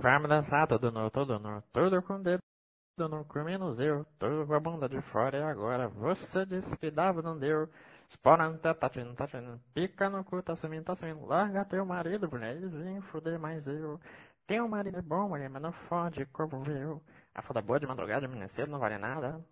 Vamos dançar tudo no, tudo no, tudo com dedo no cu menos eu, tudo com a bunda de fora e agora você disse que dava, não deu. Espora no teto, tá vindo, tá vindo, pica no cu, tá sumindo, tá sumindo, larga teu marido, mulher, e vem foder mais eu. Tem um marido bom, mulher, mas não fode como eu. A foda boa de madrugada, manhã cedo, não vale nada.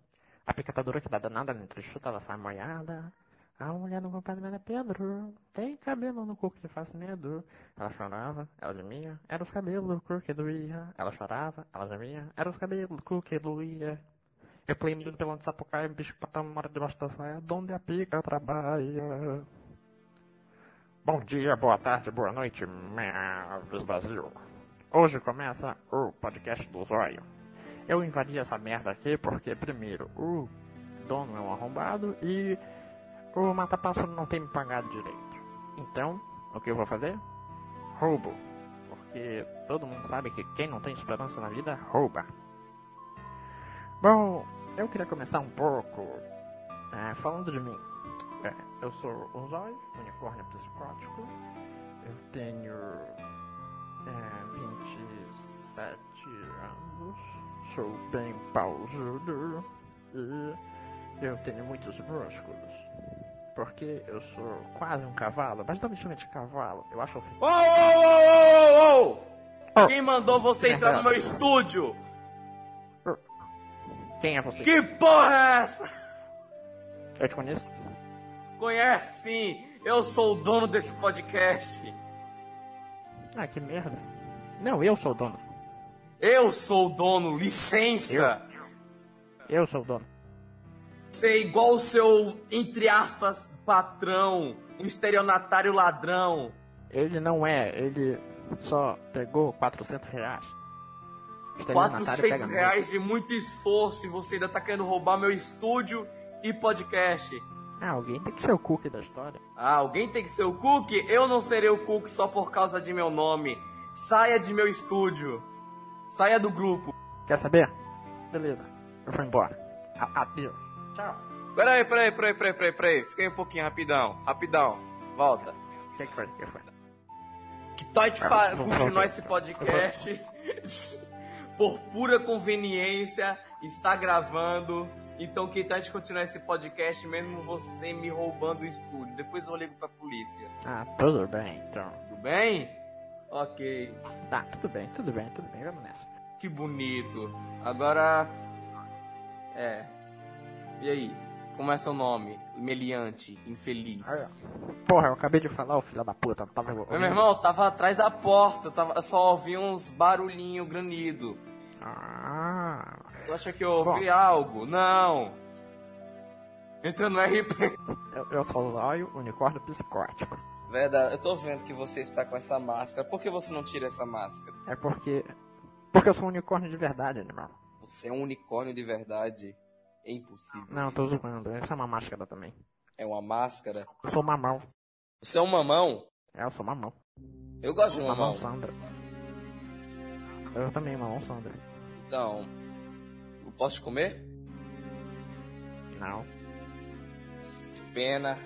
A picatadura que dá danada, entre chuta, ela sai molhada. A mulher do compadre era Pedro, tem cabelo no cu que faz medo. Ela chorava, ela gemia, era os cabelos do cu que doía. Ela chorava, ela gemia, era os cabelos do cu que doía. Eu menino pelo sapucaia, bicho pra mora debaixo da saia, donde a pica trabalha. Bom dia, boa tarde, boa noite, Mavis Brasil. Hoje começa o podcast do Zóio. Eu invadi essa merda aqui porque, primeiro, o dono é um arrombado e o mata-pássaro não tem me pagado direito. Então, o que eu vou fazer? Roubo. Porque todo mundo sabe que quem não tem esperança na vida, rouba. Bom, eu queria começar um pouco é, falando de mim. É, eu sou o Zóio, unicórnio psicótico. Eu tenho é, 27 anos. Sou bem pausudo. E eu tenho muitos músculos. Porque eu sou quase um cavalo, mas não me chame de cavalo, eu acho ofensivo. Ô, ô, ô, ô, ô! Oh. Quem mandou você entrar no meu estúdio? Quem é você? Que porra é essa? Eu te conheço? Conhece sim, eu sou o dono desse podcast. Ah, que merda. Não, eu sou o dono. Eu sou o dono, licença. Eu sou o dono. É igual o seu, entre aspas, patrão, um estelionatário ladrão. Ele não é, ele só pegou 400 reais. Estelionatário 400 pega reais de muito esforço e você ainda tá querendo roubar meu estúdio e podcast. Ah, alguém tem que ser o cookie da história. Ah, alguém tem que ser o Cook? Eu não serei o Cook só por causa de meu nome. Saia de meu estúdio. Saia do grupo. Quer saber? Beleza, eu vou embora. Adeus. Tchau. Peraí, peraí, peraí, peraí, peraí, peraí. Fica aí um pouquinho, rapidão. Rapidão. Volta. O que, que foi? O que foi? Que tal de Ah, continuar esse podcast? Por pura conveniência, está gravando. Então, que tal de continuar esse podcast mesmo você me roubando o estúdio? Depois eu ligo pra polícia. Ah, tudo bem, então. Tudo bem? Ok. Tá, tudo bem, tudo bem, tudo bem, vamos nessa. Que bonito. Agora. É. E aí? Como é seu nome? Meliante, infeliz. Porra, eu acabei de falar, o filho da puta, tava meu irmão, tava atrás da porta, eu, tava, só ouvi uns barulhinhos granido. Ah, Tu acha que eu ouvi algo? Não! Entra no RP. eu, eu sou o Zóio, unicórnio psicótico. Verdade, eu tô vendo que você está com essa máscara. Por que você não tira essa máscara? É porque. Porque eu sou um unicórnio de verdade, animal. Você é um unicórnio de verdade. É impossível. Não, tô zoando, essa é uma máscara também. É uma máscara. Eu sou mamão. Você é um mamão? É, eu sou mamão. Eu gosto de Mamão mamão. Sandra. Eu também, mamão Sandra. Então, eu posso te comer? Não. Que pena.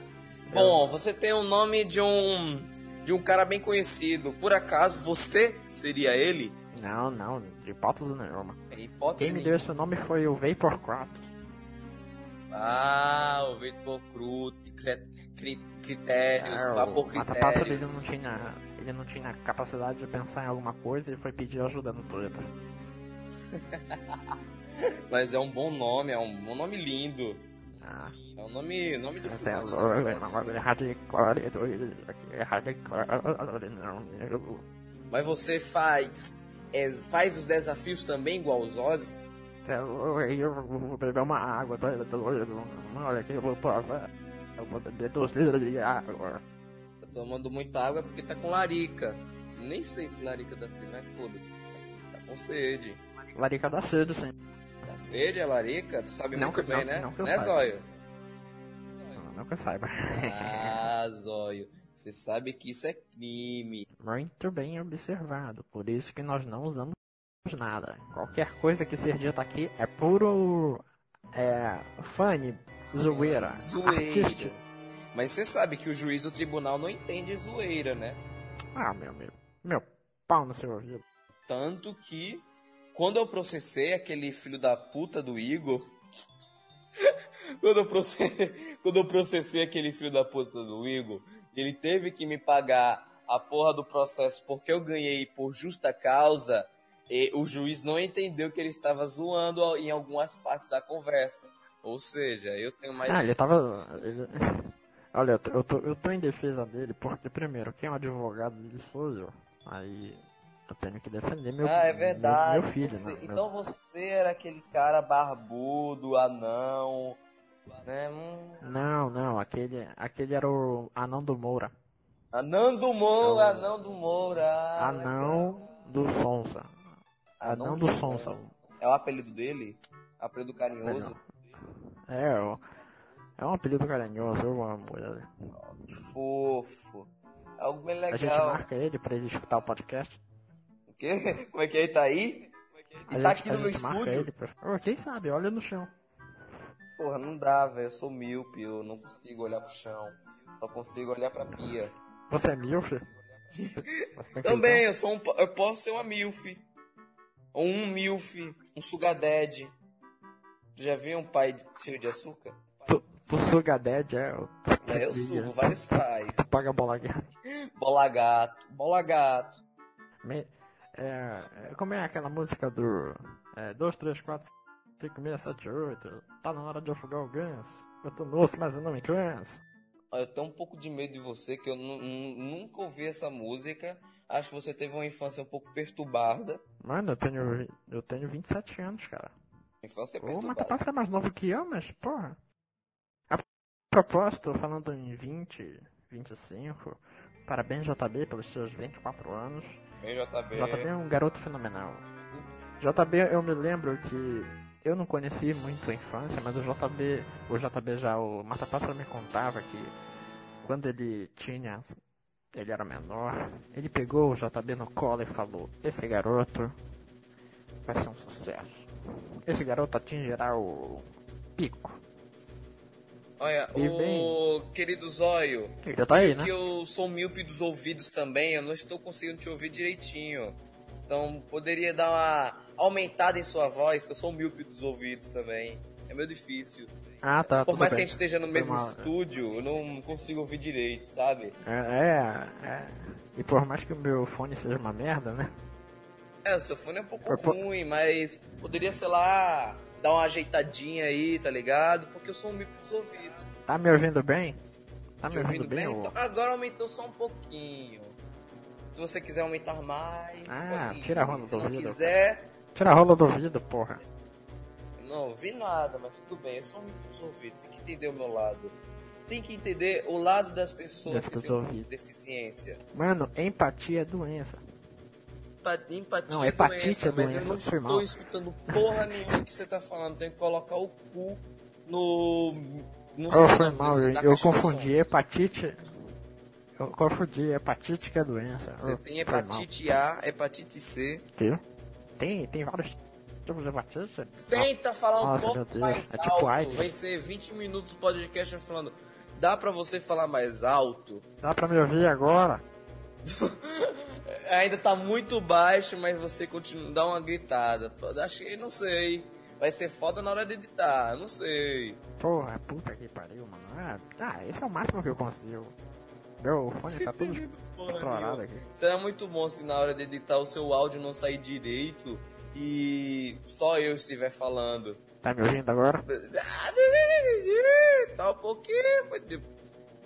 Bom, você tem o nome de um de um cara bem conhecido. Por acaso você seria ele? Não, não, de hipótese nenhuma. É hipótese. Quem me deu esse nome foi o Vapor Kratos. Ah, o Vapor Crut, cri- cri- critérios, É, vapor Matapássaro ele critérios. não tinha. Ele não tinha capacidade de pensar em alguma coisa e foi pedir ajuda no Twitter. Mas é um bom nome, é um, um nome lindo. Ah, É um nome, nome do é futebol. o hardcore, é Mas você faz é, faz os desafios também igual os Oz? Eu vou beber uma água, tô doido. Olha aqui, eu vou provar. Eu vou beber dois litros de água. Tá tomando muita água porque tá com larica. Nem sei se larica dá sede, mas foda-se. Tá com sede. Larica dá cedo, sim. Dá sede a larica? Tu sabe Não muito que- bem, não- né? não que eu né, saiba. Zóio? Não, não que eu saiba. Ah, Zóio. Você sabe que isso é crime. Muito bem observado. Por isso que nós não usamos nada. Qualquer coisa que ser dita aqui é puro. É. Funny, zoeira. Zoeira. artístico. Mas você sabe que o juiz do tribunal não entende zoeira, né? Ah, meu amigo. Meu pau no seu ouvido. Tanto que, quando eu processei aquele filho da puta do Igor. quando, eu processei, quando eu processei aquele filho da puta do Igor, ele teve que me pagar a porra do processo porque eu ganhei por justa causa. E o juiz não entendeu que ele estava zoando em algumas partes da conversa. Ou seja, eu tenho mais. Ah, ele tava. Ele... Olha, eu tô, eu tô, em defesa dele porque, primeiro, quem é o advogado dele sou eu. Aí eu tenho que defender meu, ah, é verdade. meu, meu filho, você, né? Então você era aquele cara barbudo, anão, né? Hum. Não, não, aquele, aquele era o anão do Moura. Anão do Moura, anão do Moura. Anão do Sonsa. Anão do Sonsa. É o apelido dele? Apelido carinhoso? É, ó. É um apelido carinhoso, eu amo ele. Oh, que fofo. Algo bem legal. A gente marca ele pra ele escutar o podcast. O quê? Como é que é? Ele tá aí? A Ele tá gente- aqui no meu estúdio? pra- quem sabe, olha no chão. Porra, não dá, velho. Eu sou míope, eu não consigo olhar pro chão. Só consigo olhar pra pia. Você é tem Também, eu sou um. Eu posso ser uma milf. Ou um milf. Um sugadad. Já viu um pai cheio de açúcar? Tu, tu suga dead, é? o- É, eu sugo vários pais. Paga bola gato. Bola gato. Bola gato. Me- É, é, como é aquela música do. É, 2, 3, 4, 5, 6, 7, 8. Tá na hora de afogar o ganso. Eu tô no osso, mas eu não me canso. Eu tenho um pouco de medo de você, que eu nu- nu- nunca ouvi essa música. Acho que você teve uma infância um pouco perturbada. Mano, eu tenho, eu tenho 27 anos, cara. Infância Ô, perturbada. capaz que é mais novo que eu, mas porra. A propósito, falando em 20, 25. Parabéns, JB, pelos seus 24 anos. Bem, JB. JB é um garoto fenomenal. JB, eu me lembro que eu não conheci muito a infância, mas o JB, o JB já, o Mata Pássaro me contava que quando ele tinha, ele era menor, ele pegou o JB no colo e falou: Esse garoto vai ser um sucesso. Esse garoto atingirá o pico. Olha, E o querido Zóio, Ele já tá aí, né? que eu sou míope dos ouvidos também, eu não estou conseguindo te ouvir direitinho. Então, poderia dar uma aumentada em sua voz, que eu sou míope dos ouvidos também. É meio difícil. Ah, tá. Por mais que bem. a gente esteja no mesmo mal. estúdio, eu não consigo ouvir direito, sabe? É, é, é. E por mais que o meu fone seja uma merda, né? É, o seu fone é um pouco Foi po- ruim, mas poderia, sei lá, dar uma ajeitadinha aí, tá ligado? Porque eu sou um míope dos ouvidos. Tá me ouvindo bem? Tá me ouvindo ouvindo bem? bem? Então, agora aumentou só um pouquinho. Se você quiser aumentar mais, Ah, pode ir. tira a rola Se do não ouvido. quiser, Tira a rola do ouvido, porra. Não ouvi nada, mas tudo bem. Eu sou um ouvidos, tem que entender o meu lado. Tem que entender o lado das pessoas que têm deficiência. Mano, empatia é doença. Empa- Empatia Não, é hepatite doença, é mas doença, eu não foi estou escutando porra nenhuma que você tá falando. Tem que colocar o cu no. no Oh, foi mal, desse- eu, da eu de confundi hepatite. Eu confundi hepatite que é doença. Você Oh, tem hepatite A, hepatite C. Quê? Tem, tem vários hepatite? Tenta falar um Nossa, meu pouco Deus, mais é tipo alto. Vai ser 20 minutos do podcast falando. Dá pra você falar mais alto? Dá pra me ouvir agora? Ainda tá muito baixo, mas você continua. Dá uma gritada. Acho que não sei. Vai ser foda na hora de editar, não sei. Porra, puta que pariu, mano. Ah, ah, esse é o máximo que eu consigo. Meu fone tá tudo estourado aqui. Será muito bom se na hora de editar o seu áudio não sair direito e só eu estiver falando. Tá me ouvindo agora? Tá um pouquinho,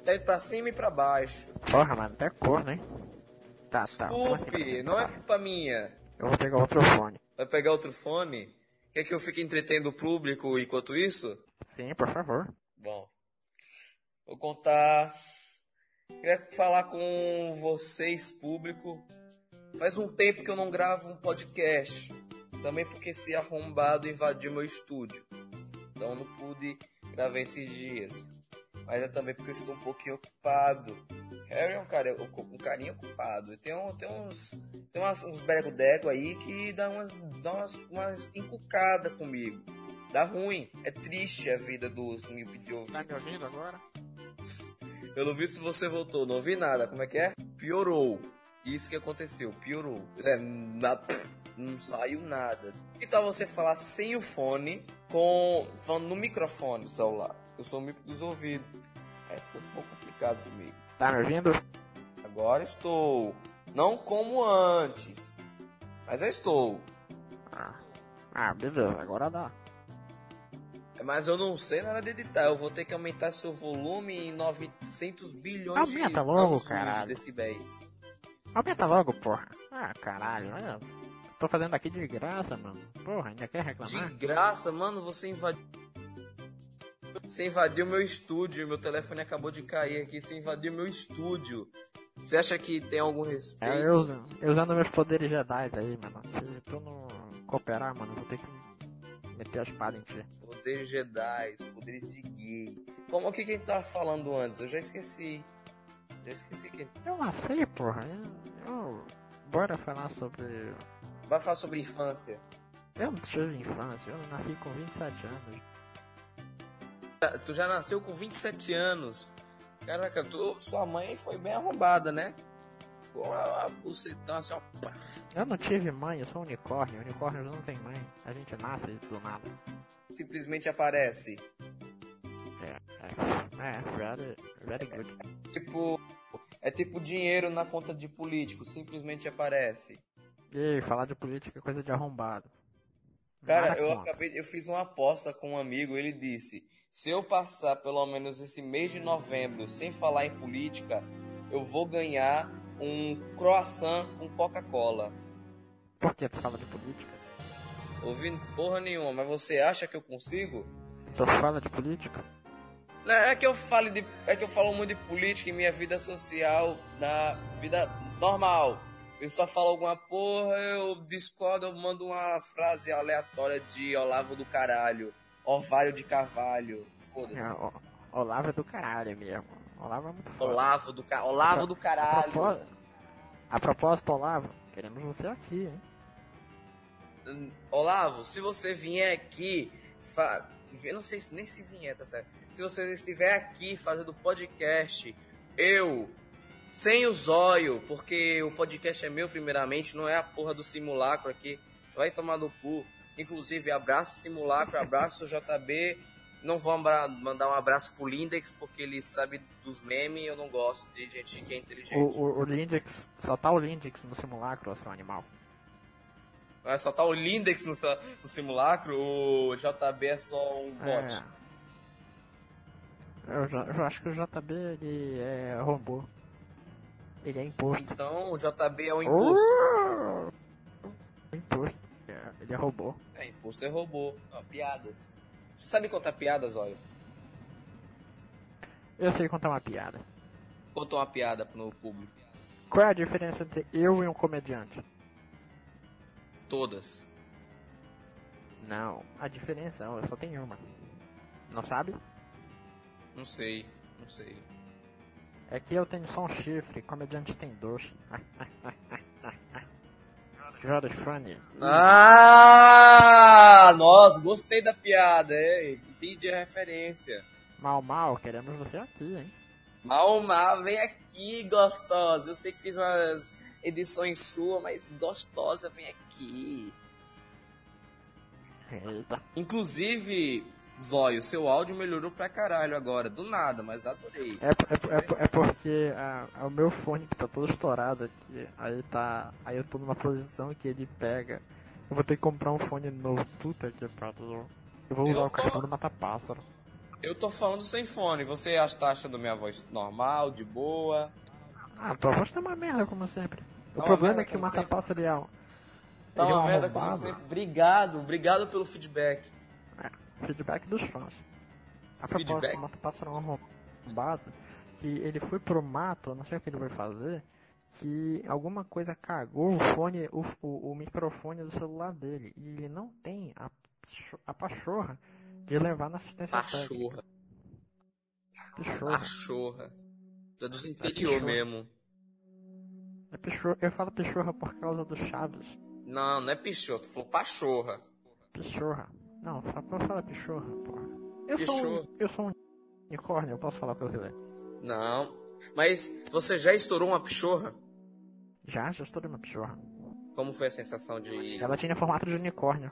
tá pra cima e pra baixo. Porra, mano, até corno, hein? Tá, tá. Desculpe, não é culpa minha. Eu vou pegar outro fone. Vai pegar outro fone? Quer que eu fique entretendo o público enquanto isso? Sim, por favor. Bom, vou contar. Queria falar com vocês, público. Faz um tempo que eu não gravo um podcast. Também porque esse arrombado invadiu meu estúdio. Então eu não pude gravar esses dias. Mas é também porque eu estou um pouquinho ocupado. Harry é um, cara, um carinha ocupado. Tem, um, tem uns. Tem umas, uns brego-dego aí que dá umas, dá umas, umas encucadas comigo. Dá ruim. É triste a vida dos de ouvido. Tá me ouvindo agora? Pelo visto você voltou, não ouvi nada. Como é que é? Piorou. Isso que aconteceu, piorou. É, na- não saiu nada. Que tal você falar sem o fone, com falando no microfone do celular? Eu sou míope dos ouvidos. Aí ficou um pouco complicado comigo. Tá me ouvindo? Agora estou. Não como antes. Mas eu estou. Ah, ah, beleza, agora dá. Mas eu não sei na hora de editar. Eu vou ter que aumentar seu volume em 900 bilhões Aumenta de logo, caralho. de decibéis. Aumenta logo, porra. Ah, caralho, olha. Tô fazendo aqui de graça, mano. Porra, ainda quer De reclamar? graça, mano, você invadiu. Você invadiu meu estúdio. Meu telefone acabou de cair aqui. Você invadiu meu estúdio. Você acha que tem algum respeito? É, eu, eu usando meus poderes Jedi aí, mano. Se tu não cooperar, mano, eu vou ter que meter a espada em ti. Poderes Jedi, poderes de gay. Como o que que a gente tava falando antes? Eu já esqueci. Já esqueci que. Eu não sei, porra. Eu, eu- Bora falar sobre. Vai falar sobre infância. Eu não tive infância, eu nasci com 27 anos. Tu já nasceu com 27 anos. Caraca, tu, sua mãe foi bem arrombada, né? A bucetão assim, ó. Eu não tive mãe, eu sou um unicórnio. Unicórnio não tem mãe. A gente nasce do nada. Simplesmente aparece. É, é, é, very, very good. Tipo. É tipo dinheiro na conta de político. Simplesmente aparece. E aí, falar de política é coisa de arrombado. Cara, Nada eu acabei. Eu fiz uma aposta com um amigo. Ele disse: se eu passar pelo menos esse mês de novembro sem falar em política, eu vou ganhar um croissant com Coca-Cola. Por que tu fala de política? Ouvindo porra nenhuma, mas você acha que eu consigo? Tu fala de política? Não, é que eu falo de, é que eu falo muito de política em minha vida social, na vida normal. Eu só falo alguma porra, eu discordo, eu mando uma frase aleatória de Olavo do caralho, Orvalho de Carvalho, É, foda-se. o- Olavo é do caralho mesmo. Olavo é muito foda. Olavo do, ca... Olavo do A, caralho. propó- a propósito, Olavo, queremos você aqui, hein? Olavo, se você vier aqui, fa... eu não sei se- nem se vier, tá certo? Se você estiver aqui fazendo podcast, eu, sem o zóio, porque o podcast é meu primeiramente, não é a porra do simulacro aqui, vai tomar no cu. Inclusive, abraço simulacro, abraço JB. Não vou mandar um abraço pro Lindex, porque ele sabe dos memes e eu não gosto de gente que é inteligente. O, o, o Lindex, só tá o Lindex no simulacro, seu animal. Vai só tá o Lindex no, no simulacro, o JB é só um bot. É. Eu, eu acho que o JB ele é robô. Ele é imposto. Então o JB é o imposto. Uh! Imposto. É, Ele é robô. É, imposto é robô. Ó, piadas. Você sabe contar piadas, olha? Eu sei contar uma piada. Conta uma piada no público. Qual é a diferença entre eu e um comediante? Todas. Não, a diferença ó, só tem uma. Não sabe? Não sei, não sei. É que eu tenho só um chifre, comediante tem dois. Very funny. Ah, nossa, gostei da piada, é. Entendi a referência. Mal, mal, queremos você aqui, hein? Mal, mal, vem aqui, gostosa. Eu sei que fiz umas edições suas, mas gostosa, vem aqui. Eita. Inclusive, Zóio, seu áudio melhorou pra caralho agora, do nada, mas adorei. É, é, é, é porque ah, é o meu fone que tá todo estourado aqui. Aí tá. Aí eu tô numa posição que ele pega. Eu vou ter que comprar um fone novo. Puta que pariu. Eu vou usar Eu o cachorro do mata-pássaro. Eu tô falando sem fone, você tá achando minha voz normal, de boa? Ah, tua voz tá uma merda, como sempre. O Tá problema merda, é que o como mata-pássaro ele é um. Tá é um uma merda como sempre. Obrigado, obrigado pelo feedback. É, feedback dos fãs. A propósito, Feedback. o mata-pássaro é um arrombado. Que ele foi pro mato, não sei o que ele vai fazer. Que alguma coisa cagou o fone, o, o, o microfone do celular dele. E ele não tem a, a pachorra de levar na assistência técnica. Pachorra, pachorra. É dos interior pichorra. mesmo. É pichorra. Eu falo pichorra por causa do Chaves. Não, não é pichorra, tu falou pachorra. Pichorra. Não, só pode falar pichorra, porra. Eu sou, um, eu sou um unicórnio, eu posso falar o que eu quiser. Não, mas você já estourou uma pichorra? Já, já estourei uma pichorra. Como foi a sensação de. Ela tinha formato de unicórnio.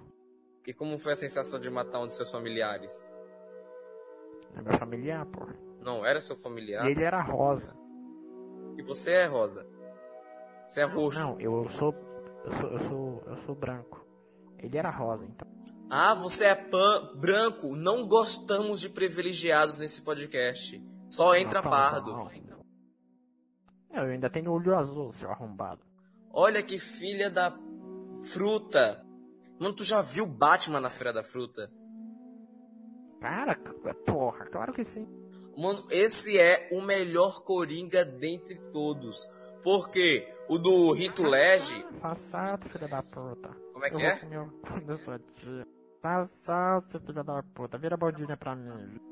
E como foi a sensação de matar um de seus familiares? É meu familiar, pô. Não era seu familiar? E ele era rosa. E você é rosa? Você é roxo? Não, eu sou. Eu sou. Eu sou. Eu sou branco. Ele era rosa, então. Ah, você é pan branco. Não gostamos de privilegiados nesse podcast. Só entra Não, pardo. não. Eu ainda tenho olho azul, seu arrombado. Olha que filha da fruta. Mano, tu já viu Batman na Feira da Fruta? Cara, c- porra, claro que sim. Mano, esse é o melhor Coringa dentre todos. Porque o do Rito Lege. Sassado, filha da puta. Como é que eu é? Vou comer sua tia. Sassado, seu filho da puta. Vira baldinha pra mim.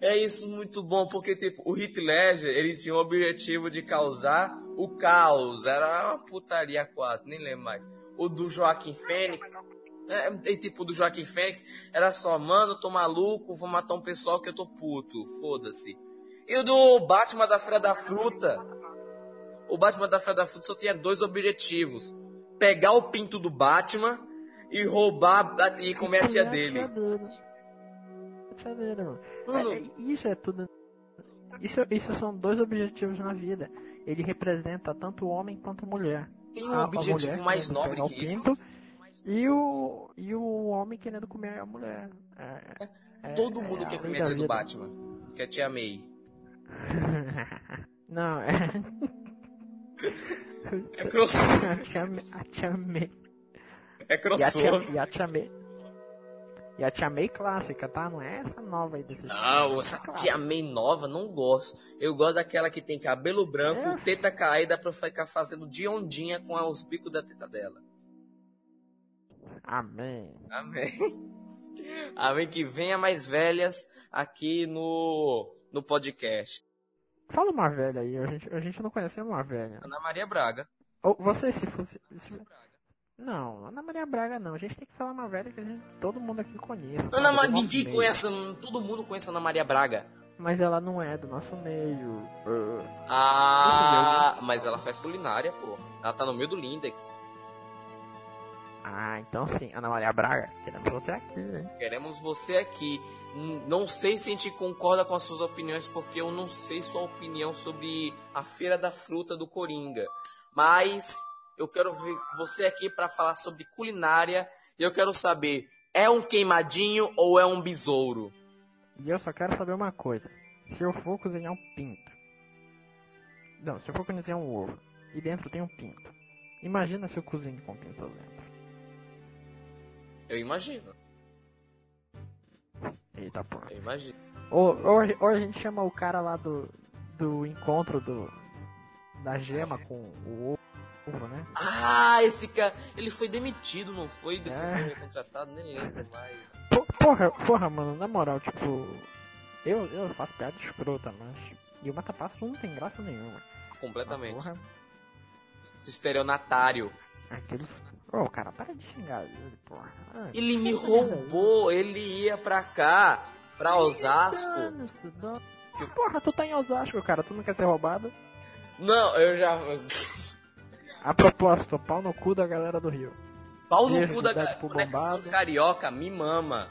É isso muito bom, porque tipo, o Heath Ledger, ele tinha o objetivo de causar o caos. Era uma putaria 4, nem lembro mais. O do Joaquim Fênix. É, e tipo, do Joaquim Fênix era só, mano, tô maluco, vou matar um pessoal que eu tô puto. Foda-se. E o do Batman da Feira da Fruta. O Batman da Feira da Fruta só tinha dois objetivos: pegar o pinto do Batman e roubar a- e comer a tia dele. A tia dele. A tia dele, mano. Mano, É, é- isso é tudo. Isso, isso são dois objetivos na vida. Ele representa tanto o homem quanto a mulher. tem A- um a objetivo mulher mais nobre que isso. pinto E o, e o homem querendo comer a mulher. É, é- Todo é mundo a quer comer a tia do. Batman. Que a tia May. Não, é. É. A a tia May. É crossover. e a tia. E a tia May clássica, tá? Não é essa nova aí desse Não, essa tia May nova, não gosto. Eu gosto daquela que tem cabelo branco, É. teta caída pra ficar fazendo de ondinha com os bicos da teta dela. Amém. Amém. Amém que venha mais velhas aqui no, no podcast. Fala uma velha aí, a gente, a gente não conhece uma velha. Ana Maria Braga. Ou você se fosse. se- Não, Ana Maria Braga não. A gente tem que falar uma velha que gente, todo mundo aqui conhece. Ana sabe, Ma... do nosso Ninguém meio. conhece, todo mundo conhece Ana Maria Braga. Mas ela não é do nosso meio. Ah, mas ela faz culinária, pô. Ela tá no meio do Lindex. Ah, então sim, Ana Maria Braga. Queremos você aqui, hein? Queremos você aqui. Não sei se a gente concorda com as suas opiniões, porque eu não sei sua opinião sobre a Feira da Fruta do Coringa. Mas eu quero ver você aqui para falar sobre culinária. E eu quero saber, é um queimadinho ou é um besouro? E eu só quero saber uma coisa. Se eu for cozinhar um pinto. Não, se eu for cozinhar um ovo e dentro tem um pinto. Imagina se eu cozinho com pinto dentro. Eu imagino, Eita porra. eu imagino. Ou, ou, a- ou a gente chama o cara lá do, do encontro do, da gema com o ovo, né? Ah, esse cara, ele foi demitido, não foi? Depois É. foi contratado, nem lembro mais. Po- Porra, porra, mano, na moral, tipo. Eu, eu faço piada escrota, mas. E o mata-pássaro não tem graça nenhuma. Completamente. Porra, Estelionatário. aquele. Ô, cara, para de xingar ele, porra. Ah, Ele me que merda roubou, ele ia pra cá, pra Osasco. Dane-se, dane- Porra, tu tá em Osasco, cara, tu não quer ser roubado? Não, eu já. A propósito, pau no cu da galera do Rio. Pau no Beijo, cu da cidade ga- pro conexão bombado. carioca, me mama.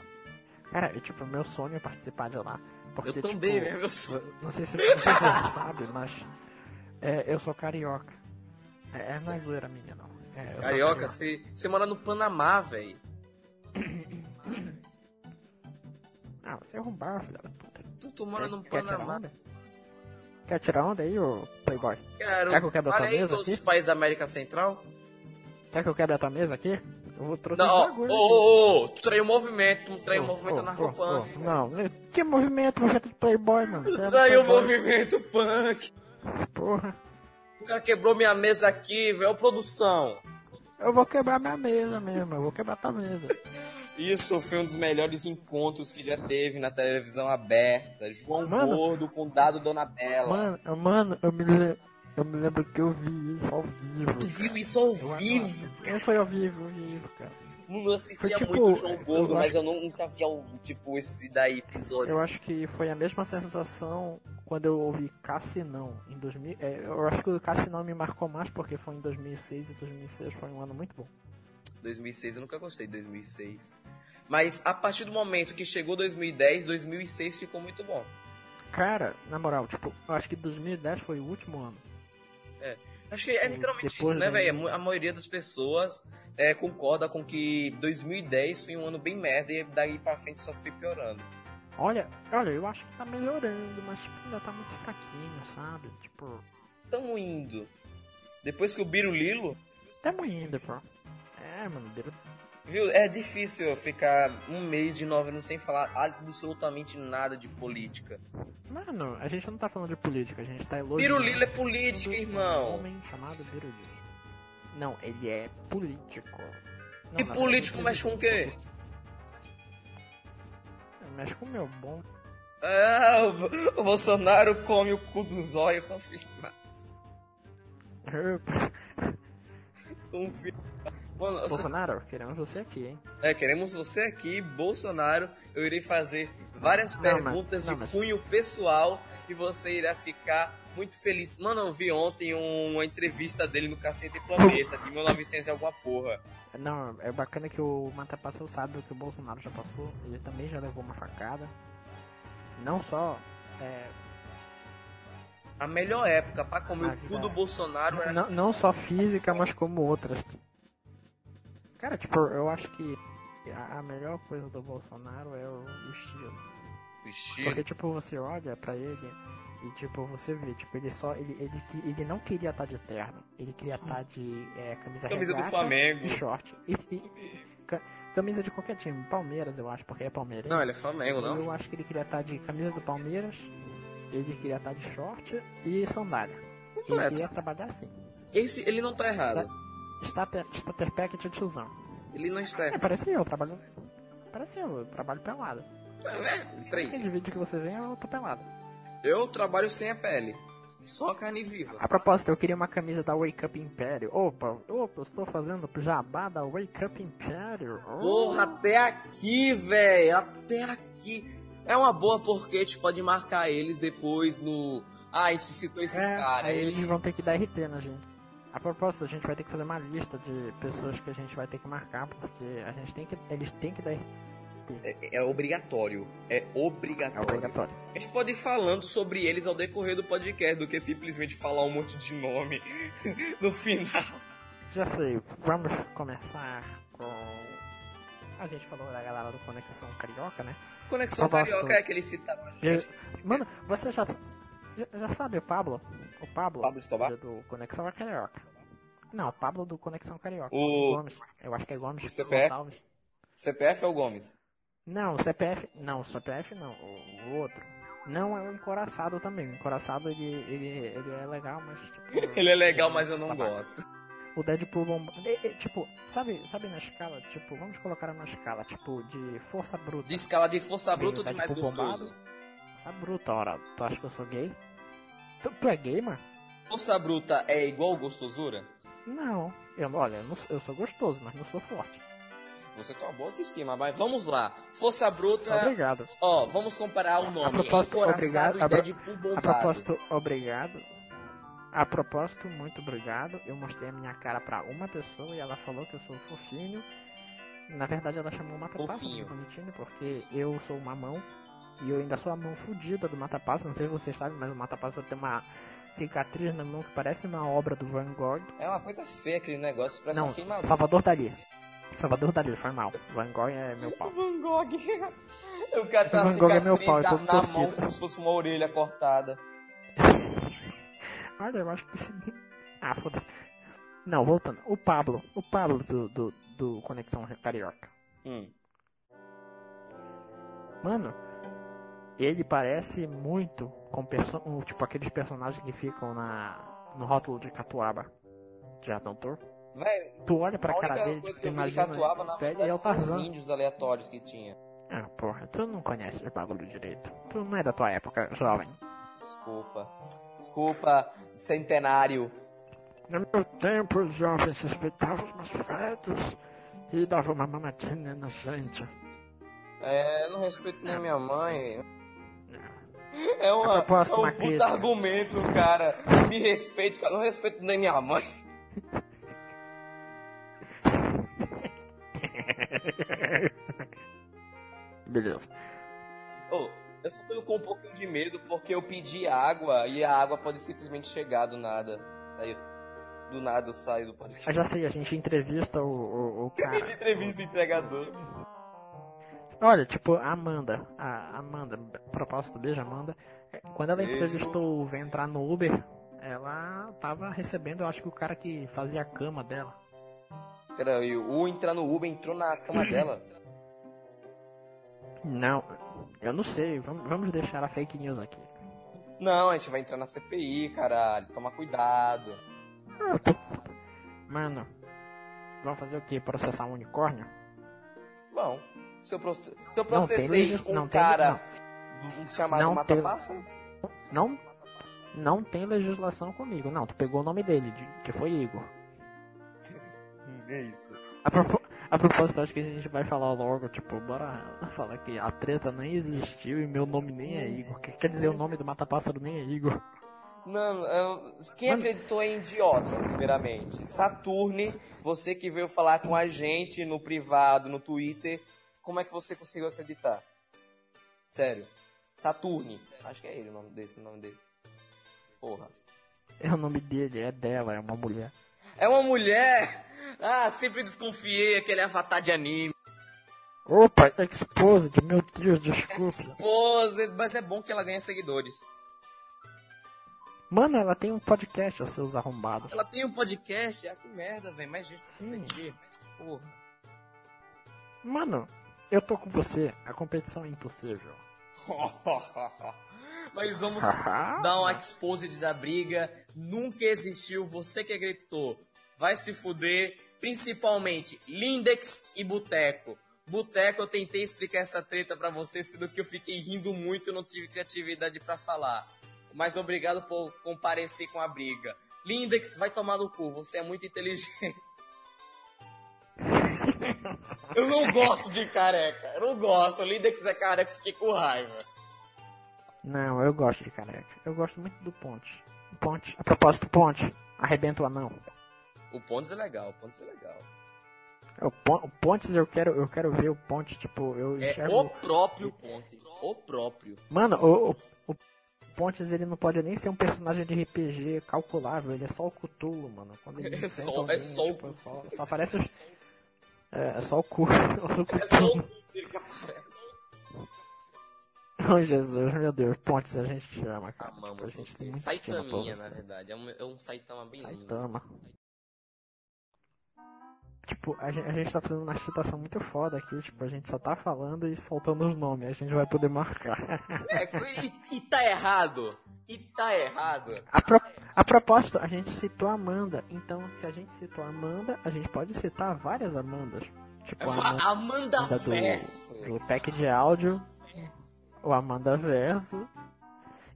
Cara, eu, tipo, meu sonho é participar de lá. Porque, Eu também, tipo, né, meu sonho. Não sei se, você sabe, mas é, eu sou carioca. É, é não é zoeira minha, não. É, sou Carioca, você, você mora no Panamá, velho. Ah, você é arrombar, filha da puta. Tu, tu mora no Panamá. Quer tirar onda aí, ô playboy? Quero. Quer que eu quebre a tua mesa todos aqui? os países da América Central. Quer que eu quebre a tua mesa aqui? Eu vou trouxe Não, ô, ô, ô, tu traiu o movimento, tu traiu o movimento ô, anarcopunk. ô, ô, Não, que movimento? Movimento de playboy, mano. Tu é traiu o movimento punk. Porra. O cara quebrou minha mesa aqui, velho. Produção. Eu vou quebrar minha mesa mesmo, eu vou quebrar tua mesa. Isso foi um dos melhores encontros que já teve na televisão aberta. João Mano. Gordo com Dado Dona Bela. Mano, eu- mano, eu me, le... eu me lembro que eu vi isso ao vivo. tu viu isso ao Eu vivo? adoro. Foi ao vivo, ao vivo, cara. Mano, eu assistia Foi tipo, muito o João eu Gordo, acho- mas eu nunca vi ao, tipo esse daí episódio. Eu acho que foi a mesma sensação quando eu ouvi Cassinão em 2000. É, eu acho que o Cassinão me marcou mais porque foi em 2006 e 2006 foi um ano muito bom. 2006 eu nunca gostei de 2006. Mas a partir do momento que chegou 2010, 2006 ficou muito bom. Cara, na moral, tipo, eu acho que 2010 foi o último ano. É. Acho que é literalmente Depois isso, né, velho? A maioria das pessoas é, concorda com que 2010 foi um ano bem merda e daí pra frente só foi piorando. Olha, olha, eu acho que tá melhorando, mas tipo, ainda tá muito fraquinho, sabe? Tipo, Tamo indo. Depois que o Birulilo, tamo indo, pô. É, mano, deu- viu? É difícil eu ficar um mês de novembro sem falar absolutamente nada de política. Mano, a gente não tá falando de política, a gente tá elogiando. Birulilo é política, um irmão. homem chamado Birulilo. Não, ele é político. Não, E político mexe com o quê? Mexe com o meu bom. Ah, o, o Bolsonaro come o cu do zóio confirmado. Confirmado. Mano, você- Bolsonaro, queremos você aqui, hein? é, queremos você aqui, Bolsonaro. Eu irei fazer várias Não, perguntas não, de mas- cunho pessoal e você irá ficar muito feliz. Mano, eu vi ontem um- uma entrevista dele no Cacete Planeta, de 1900 e alguma porra. Não, é bacana que o Mata passou sabe o que o Bolsonaro já passou. Ele também já levou uma facada. Não só. É, A melhor época pra comer Ah, o cu do Bolsonaro era não, não só física, mas como outras. Cara, tipo, eu acho que a, melhor coisa do Bolsonaro é o, estilo. o estilo. Porque, tipo, você olha pra ele e, tipo, você vê, tipo, ele só. Ele, ele, ele não queria estar de terno. Ele queria estar de é, camisa Camisa do regata Flamengo. E short. E, e- ca- camisa de qualquer time. Palmeiras, eu acho, porque é Palmeiras. Não, ele é Flamengo, não? Eu acho que ele queria estar de camisa do Palmeiras. Ele queria estar de short e sandália. Ele Completo. queria trabalhar assim. Esse, ele não tá errado. Está ter, está ter packet de tiozão. Ele não está É, parece eu, trabalho. Parece eu, eu trabalho pelado. É, peraí. Aquele vídeo que você vê, eu tô pelado. Eu trabalho sem a pele. Só carne viva. A propósito, eu queria uma camisa da Wake Up Império. Opa, opa, eu estou fazendo jabá da Wake Up Império. Oh. Porra, até aqui, velho. Até aqui. É uma boa porque a gente pode marcar eles depois no. Ah, a gente citou esses É, caras. aí Ele... eles vão ter que dar RT na gente. A propósito, a gente vai ter que fazer uma lista de pessoas que a gente vai ter que marcar, porque a gente tem que. Eles têm que dar. É, é obrigatório. É É obrigatório. obrigatório. A gente pode ir falando sobre eles ao decorrer do podcast do que simplesmente falar um monte de nome no final. Já sei, vamos começar com. A gente falou da galera do Conexão Carioca, né? Conexão. Carioca é aquele citado. Mano, você já, já, já sabe o Pablo? O Pablo, Pablo Escobar? do Conexão Carioca. Não, o Pablo do Conexão Carioca. O- Gomes. Eu acho que é Gomes. O CPF? Gonçalves. CPF é o Gomes. Não, o CPF. Não, o CPF não. O, o outro. Não é o encoraçado também. O encoraçado ele, ele, ele é legal, mas tipo. Ele é legal, mas eu não tá gosto. O Deadpool bomba. é, é, tipo, sabe, sabe na escala? Tipo, vamos colocar na escala, tipo, de força bruta. De escala de força bruta de mais gostoso. bombado. Força bruta, ora. Tu acha que eu sou gay? Tu, tu é gay, mano? Força bruta é igual gostosura? Não. Eu, olha, eu, não sou- eu sou gostoso, mas não sou forte. Você tem uma boa autoestima, mas vamos lá. Força bruta. Obrigado. Ó, vamos comparar o nome. A propósito, obrigado. A, pro- a propósito, obrigado. A propósito, muito obrigado. Eu mostrei a minha cara pra uma pessoa e ela falou que eu sou fofinho. Na verdade, ela chamou o Mata-Passa de Fofinho. bonitinho porque eu sou uma mão e eu ainda sou a mão fodida do Mata-Passa. Não sei se vocês sabem, mas o Mata-Passa tem uma cicatriz na mão que parece uma obra do Van Gogh. É uma coisa feia aquele negócio, parece Não, uma queimadura. Salvador Dali. Salvador Dali, foi mal. Van Gogh é meu pau. Van Gogh. O cara tá Van Gogh é meu pau, na, na mão como se fosse uma orelha cortada. Olha, eu acho que. esse- Ah, foda-se. Não, voltando. O Pablo. O Pablo do, do, do Conexão Carioca. Hum. Mano, ele parece muito com tipo aqueles personagens que ficam na no rótulo de Catuaba. Já notou? Véi, Tu olha pra a cara dele, tipo, imagina Catuaba, na ele é verdade, o foram os Tarzan. índios aleatórios que tinha. Ah, porra, tu não conhece o bagulho direito. Tu não é da tua época, jovem. Desculpa. Desculpa, centenário. No meu tempo, os jovens respeitavam os mais velhos e davam uma mamadinha na gente. É, eu não respeito nem minha mãe. É, uma, A proposta, é um puta argumento, cara. Me respeito, cara. Não respeito nem minha mãe. Beleza. Ô, eu só tô com um pouquinho de medo porque eu pedi água e a água pode simplesmente chegar do nada. Aí, do nada eu saio do podcast. Eu já sei, a gente entrevista o, o, o cara. de entrevista do entregador. Olha, tipo, a Amanda, a Amanda, propósito, beijo, Amanda. é, Quando ela Beijo. entrevistou o entrar no Uber, ela tava recebendo, eu acho que o cara que fazia a cama dela. Cara, e o entrar no Uber entrou na cama dela. Não, eu não sei, vamos, vamos deixar a fake news aqui. Não, a gente vai entrar na CPI, caralho. Toma cuidado. Eu tô- Mano, vamos fazer o quê? Processar um unicórnio? Bom, se eu, se eu Não, tem processei legis- um não tem- cara um chamado Não Mata tem- Pássaro, Não, não tem legislação comigo. Não, tu pegou o nome dele, de- que foi Igor. é isso. A, propo- a propósito, acho que a gente vai falar logo, tipo, bora falar que a treta nem existiu e meu nome nem é Igor. Quer, quer dizer, o nome do Mata-Pássaro nem é Igor. Não, eu- quem Mano- acreditou é idiota, primeiramente. Saturne, você que veio falar com a gente no privado, no Twitter, como é que você conseguiu acreditar? Sério. Saturne. Acho que é ele o nome desse, o nome dele. Porra. É o nome dele, é dela, é uma mulher. É uma mulher! Ah, sempre desconfiei aquele avatar de anime. Opa, Exposed, meu Deus, desculpa. Pose, mas é bom que ela ganha seguidores. Mano, ela tem um podcast, os seus arrombados. Ela tem um podcast, ah, que merda, velho. Mais gente Sim. Porra. Mano, eu tô com você, a competição é impossível. Mas vamos dar um exposed da briga. Nunca existiu, você que gritou. Vai se fuder, principalmente Lindex e Boteco. Boteco, eu tentei explicar essa treta pra você, sendo que eu fiquei rindo muito e não tive criatividade pra falar. Mas obrigado por comparecer com a briga. Lindex, vai tomar no cu, você é muito inteligente. Eu não gosto de careca, eu não gosto. Lindex é careca, fiquei com raiva. Não, eu gosto de careca. Eu gosto muito do Ponte. Ponte, a propósito, Ponte, arrebenta o anão. O Pontes é legal, o Pontes é legal. O, Pon- o Pontes eu quero, eu quero ver o Ponte, tipo, eu É enxergo... o próprio Pontes, o próprio. Mano, o, o, o Pontes ele não pode nem ser um personagem de RPG calculável, ele é só o Cthulhu, mano. Quando ele É só- é alguém, só o tipo, é só, só aparece os... É, é só o cu. É só o dele que aparece. Oh, Jesus, meu Deus. Pontes, a gente te ama, cara. Tipo, a Amamos gente tem muita estima por Saitaminha, na verdade. É um, é um Saitama bem lindo. Saitama. Tipo, a gente, a gente tá fazendo uma citação muito foda aqui, tipo, a gente só tá falando e soltando os nomes, a gente vai poder marcar. É, e, e tá errado. E tá errado. A, pro, a propósito, a gente citou a Amanda, então se a gente citou a Amanda, a gente pode citar várias Amandas. Tipo, a Amanda, Amanda Amanda Verso. do, do pack de áudio, o Amanda Verso.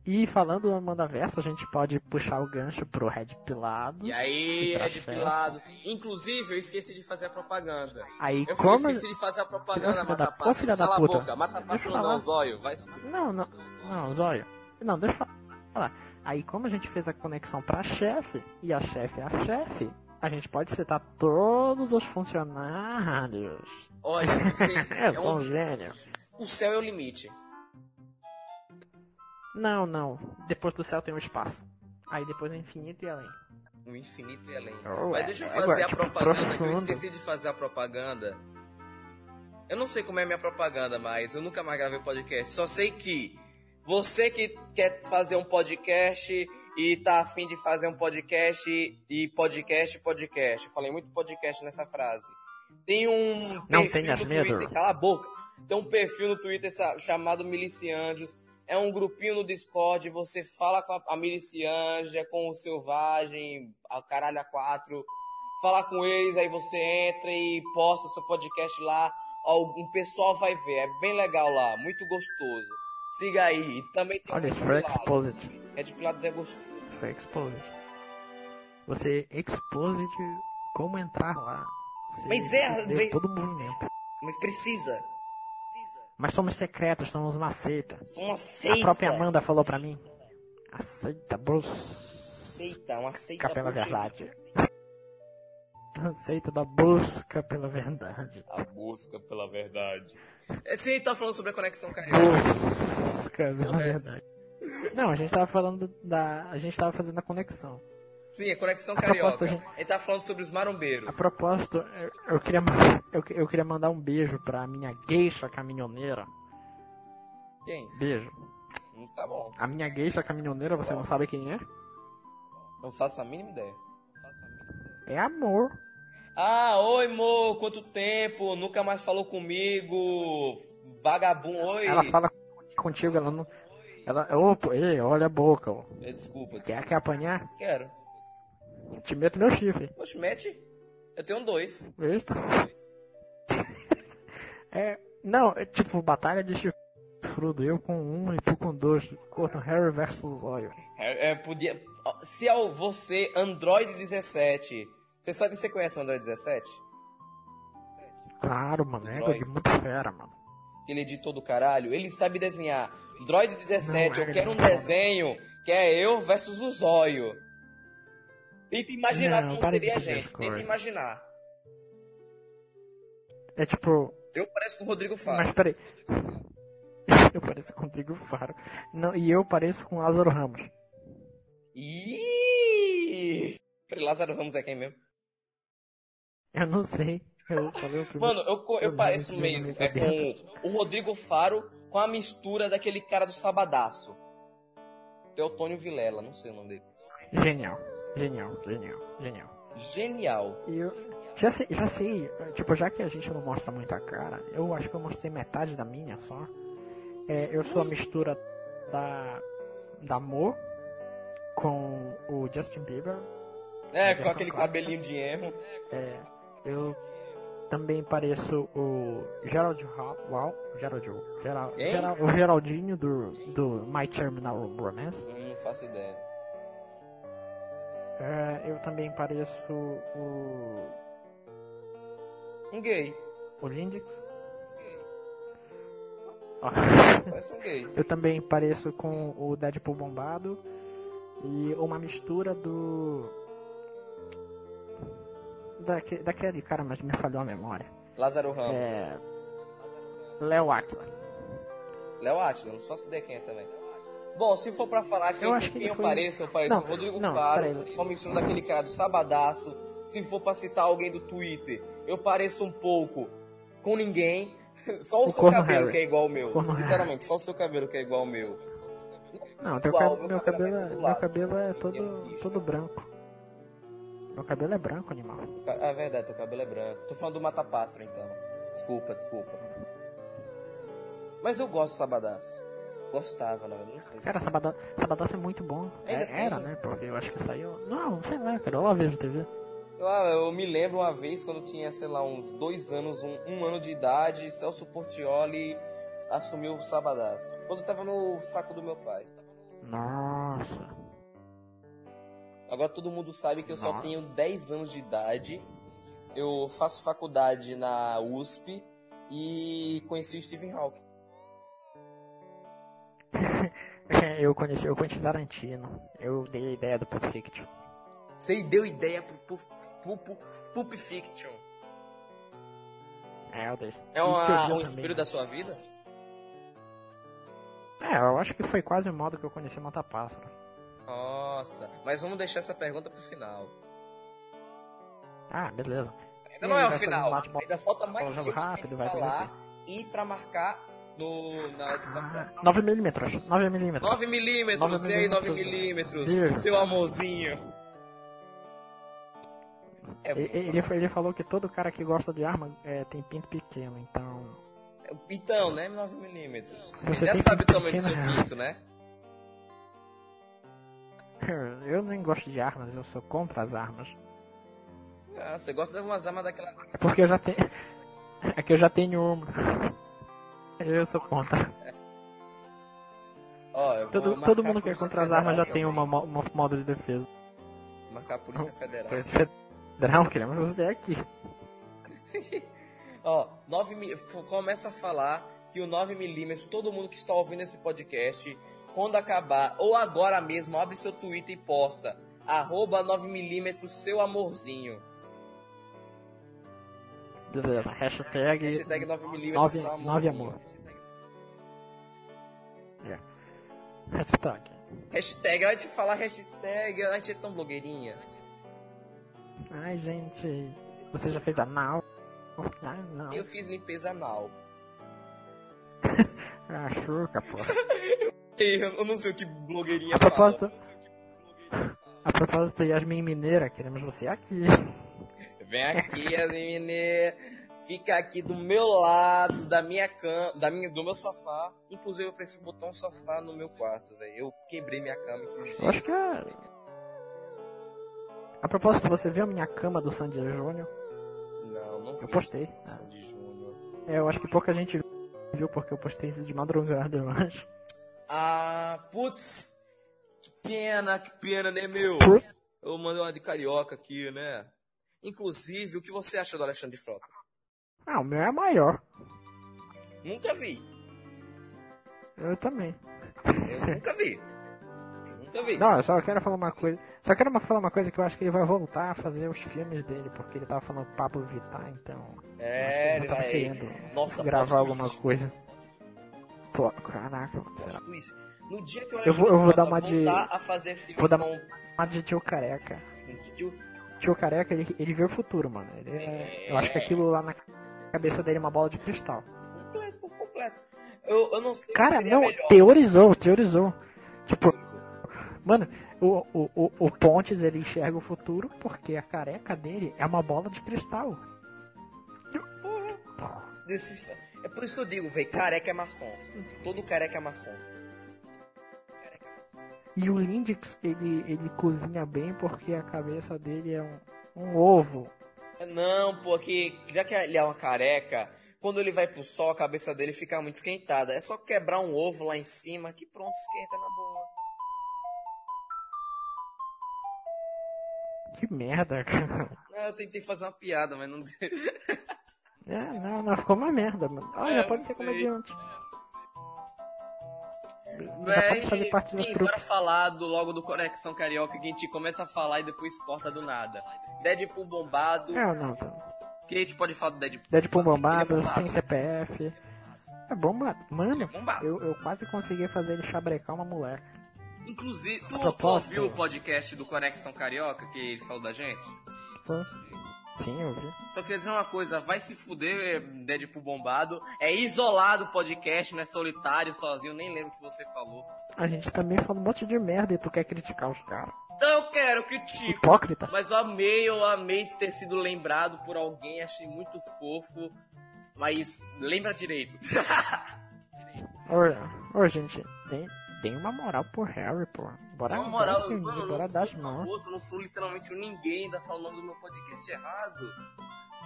E falando do Amanda Verso, a gente pode puxar o gancho pro Red Pilado. E aí, Red Pilados. Inclusive, eu esqueci de fazer a propaganda. Aí Eu como. esqueci de fazer a propaganda, Mata Pássaro. filha da Cala puta. a boca. Mata eu não, falar. Zóio. Vai Não, não, não, Zóio. Não, deixa eu falar. Aí, como a gente fez a conexão pra chefe, e a chefe é a chefe, a gente pode citar todos os funcionários. Olha, você. É, é sou um um- gênio. O céu é o limite. Não, não. Depois do céu tem um espaço. Aí depois é infinito e além. O infinito e além. Oh, Mas é, deixa eu é, fazer a tipo, propaganda, que eu esqueci de fazer a propaganda. Eu não sei como é minha propaganda, mas eu nunca mais gravei podcast. Só sei que você que quer fazer um podcast e tá afim de fazer um podcast e podcast, podcast. Eu falei muito podcast nessa frase. Tem um Não perfil tenhas no medo. Twitter, cala a boca. Tem um perfil no Twitter chamado Milicianjos. É um grupinho no Discord, você fala com a, Milicianja, com o Selvagem, a Caralho a 4, fala com eles, aí você entra e posta seu podcast lá, algum pessoal vai ver, é bem legal lá, muito gostoso. Siga aí, e também tem Olha, isso Red foi exposed. Red Pilados é gostoso. Isso foi exposed. Você exposed como entrar lá. Você Mas é, mas- todo o movimento. Mas precisa. Mas somos secretos, somos uma seita. Uma seita. A própria Amanda falou pra mim. Aceita, Bruce. Seita, uma seita Pela bolchevique. verdade. Seita da busca pela verdade. A busca pela verdade. É, sim, tá falando sobre a conexão carioca. Busca pela verdade. Não, a gente tava falando da. A gente tava fazendo a conexão. Sim, a conexão A carioca. propósito, gente- Ele tá falando sobre os marombeiros. A propósito, eu, eu queria, eu, eu queria mandar um beijo pra minha geisha caminhoneira. Quem? Beijo. Hum, Tá bom. A minha geisha caminhoneira, você não sabe quem é? Não faço a mínima ideia. É amor. Ah, oi, Mo, quanto tempo? Nunca mais falou comigo. Vagabundo, oi. Ela fala contigo, ela não. Ela. Opa, ei, olha a boca, ó. É, Desculpa, Quer, desculpa. quer apanhar? Quero. Te meto meu chifre. Poxa, mete. Eu tenho dois. Besta. É. Não, é tipo, batalha de chifrudo. Eu com um e tu com dois. Contra Harry versus Zóio. É, é, podia... Se é você, Android 17... Você sabe que você conhece o Android 17? Claro, mano. É Dói. de muito fera, mano. Aquele editor do caralho. Ele sabe desenhar. Android 17, Não, é eu quero um desenho que é eu versus o Zóio. Tenta imaginar Não, como seria a gente. Tenta imaginar. É tipo. Eu pareço com o Rodrigo Faro. Mas peraí. Eu pareço com o Rodrigo Faro. Não, e eu pareço com o Lázaro Ramos. Ih! Peraí, Lázaro Ramos é quem mesmo? Eu não sei. Eu falei o. Mano, eu, eu Eu pareço mesmo. É com o Rodrigo Faro com a mistura daquele cara do Sabadaço. Teotônio Vilela, não sei o nome dele. Genial. Genial, genial, genial. Genial. E eu já sei, já sei, tipo, já que a gente não mostra muita cara, eu acho que eu mostrei metade da minha só. É, eu sou a mistura da da Mo com o Justin Bieber. É, com aquele clássica. cabelinho de erro. É, eu também pareço o Gerald Hall, Gerald, Geral, Quem? Geral- o Geraldinho do, do My Terminal Romance. Hum, Não faço ideia. É, eu também pareço o Um gay. o Lindix. Ó. Parece um gay. Eu também pareço com o Deadpool bombado e uma mistura do daque, daquele cara, mas me falhou a memória. Lázaro Ramos. É Léo Aquila. Léo Átila, não faço ideia quem é também. Bom, se for pra falar quem, Eu acho que quem ele eu foi- pareço, eu pareço Não, Rodrigo não, Faro, peraí. com a mistura daquele cara do Sabadaço. Se for pra citar alguém do Twitter, eu pareço um pouco com ninguém. Só o, O seu Corno cabelo Harry. que é igual ao meu. Corno Harry. Literalmente, só o seu cabelo que é igual ao meu. Não, teu Igual, meu meu cabelo é cabelo, é, meu lado, cabelo é assim, todo, é todo branco. Meu cabelo é branco, animal. É verdade, teu cabelo é branco. Tô falando do Mata Pássaro, então. Desculpa, desculpa. Mas eu gosto do Sabadaço. Gostava, verdade, não sei. se- Cara, Sabadão, Sabadaço é muito bom. Ainda É- era, tem? né? Porque eu acho que saiu. Não, sei lá, cara. Eu lá vejo TV. Ah, eu me lembro uma vez quando eu tinha, sei lá, uns dois anos, um, um ano de idade, Celso Portioli assumiu o Sabadaço. Quando eu tava no saco do meu pai. Nossa. Agora todo mundo sabe que eu só Nossa. tenho 10 anos de idade. Eu faço faculdade na USP e conheci o Stephen Hawking. eu conheci, eu conheci Tarantino. Eu dei a ideia do Pulp Fiction. Você deu ideia pro Pulp, Pulp, Pulp Fiction. É, eu dei. É uma, um espírito né? da sua vida? É, eu acho que foi quase o modo que eu conheci Mata Pássaro. Nossa, mas vamos deixar essa pergunta pro final. Ah, beleza. Ainda não é o final. Ainda falta mais gente pra rápido, ter falar e pra marcar no, na. Ah, 9mm, 9mm. 9 milímetros, Nove e aí 9 milímetros. milímetros, Viu? seu amorzinho. É, Ele, ele, ele falou que todo cara que gosta de arma é, tem pinto pequeno, então. então, né, 9 milímetros. Você Você já sabe o tamanho do seu pequeno, pinto, né? Eu nem gosto de armas, eu sou contra as armas. Ah, você gosta de umas armas daquela... É porque eu já tenho. É que eu já tenho uma. Eu sou contra. Ó, Todo, todo mundo que é contra as armas já tem uma, uma modo de defesa. Marcar a Polícia Federal. Polícia Federal, queremos você aqui. Ó, 9 mi... f- começa a falar que o 9mm, todo mundo que está ouvindo esse podcast, quando acabar, ou agora mesmo, abre seu Twitter e posta. Arroba 9mm seu amorzinho. Beleza, hashtag. Hashtag 9mm Nove- seu nove amorzinho. amor. É. Hashtag. Hashtag, vai te falar hashtag, a gente é tão blogueirinha. Ai, gente. Você já fez anal? Ah, não. Eu fiz limpeza anal. Ah, chuca, pô. Eu não sei o que blogueirinha A fala. propósito. A propósito, Yasmin Mineira, queremos você aqui. Vem aqui, Yasmine. Fica aqui do meu lado, da minha cama, da minha, do meu sofá. Inclusive, eu preciso botar um sofá no meu quarto, velho. Eu quebrei minha cama esses Eu dias. acho que é. A propósito, você viu a minha cama do Sandy Júnior? Não, não Eu vi postei. Sandy Júnior. É, eu acho que pouca gente viu porque eu postei isso de madrugada, eu acho. Ah, putz. Que pena, que pena, né, meu? Putz. Eu mandei uma de carioca aqui, né? Inclusive, o que você acha do Alexandre Frota? Ah, o meu é maior. Nunca vi. Eu também. Eu nunca vi. Nunca vi. Não, eu só quero falar uma coisa. Só quero falar uma coisa que eu acho que ele vai voltar a fazer os filmes dele, porque ele tava falando Pablo Vittar, então. É, ele ele vai. querendo Nossa, gravar alguma twist. coisa. Pô, caraca, será? No dia que o Eu vou- eu vou dar uma de- a fazer filmes vou dar. Uma de tio careca. Tio, Tio careca, ele, ele vê o futuro, mano. Ele é- Eu acho que aquilo lá na cabeça dele é uma bola de cristal. completo, por completo. Eu, eu não sei Cara, não, melhor. teorizou, teorizou. Tipo, mano, o, o, o, o Pontes ele enxerga o futuro porque a careca dele é uma bola de cristal. Desse- É por isso que eu digo, velho, careca é maçom. Todo careca é maçom. E o Lindix, ele, ele cozinha bem porque a cabeça dele é um, um ovo. Não, porque já que ele é uma careca, quando ele vai pro sol, a cabeça dele fica muito esquentada. É só quebrar um ovo lá em cima que pronto, esquenta na boa. Que merda, cara. Ah, eu tentei fazer uma piada, mas não deu. É, não, não, ficou uma merda, mano. Olha, É, pode ser comediante. Já Véi, pode fazer parte da enfim, trupe. bora falar do, logo do Conexão Carioca que a gente começa a falar e depois corta do nada. Deadpool bombado. É, não, tá. O que a gente pode falar do Deadpool? Deadpool bombado, é bombado. sem CPF. É bombado. Mano, É bombado. eu, eu quase consegui fazer ele chabrecar uma moleque. Inclusive, tu, tu ouviu o podcast do Conexão Carioca que ele falou da gente? Só- Sim, eu vi. Só queria dizer uma coisa, vai se fuder, Deadpool bombado. É isolado o podcast, não é solitário, sozinho, nem lembro o que você falou. A gente também fala um monte de merda e tu quer criticar os caras. Eu quero, critico. Hipócrita. Mas eu amei, eu amei de ter sido lembrado por alguém, achei muito fofo. Mas lembra direito. Ô, ô, gente, tem, tem uma moral por Harry, pô. Bora, Na moral, bora, mano, eu bora dar famoso, não sou literalmente um ninguém, ainda fala o nome do meu podcast errado.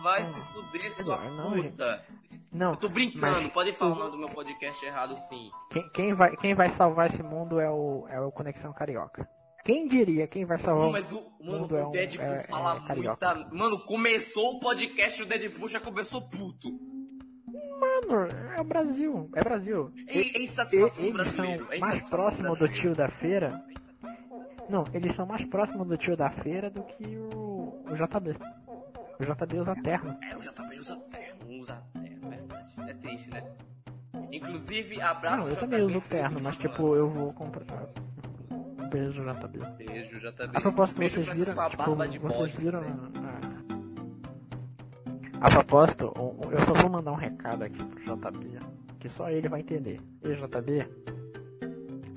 Vai Ah, se fuder, sua não, puta. Não, Eu tô brincando, mas pode falar o- do meu podcast errado sim. Quem, quem vai, quem vai salvar esse mundo é o, é o Conexão Carioca. Quem diria quem vai salvar Não, o mas o, mano, mundo é o um- Deadpool é- fala é carioca. muita. Mano, começou o podcast, o Deadpool já começou puto. Mano, é o Brasil, é Brasil. E- eles são mais próximos do tio da feira. Não, eles são mais próximos do tio da feira do que o, o JB. O JB usa terno. É, o JB usa terno, usa terno, é verdade. É triste, né? Inclusive, abraço Não, eu JB, também uso terno, mas tipo, eu vou comprar. Beijo, JB. Beijo, JB. A propósito, Beijo vocês viram, tipo, vocês bode. viram na- A propósito, eu só vou mandar um recado aqui pro JB, que só ele vai entender. E JB,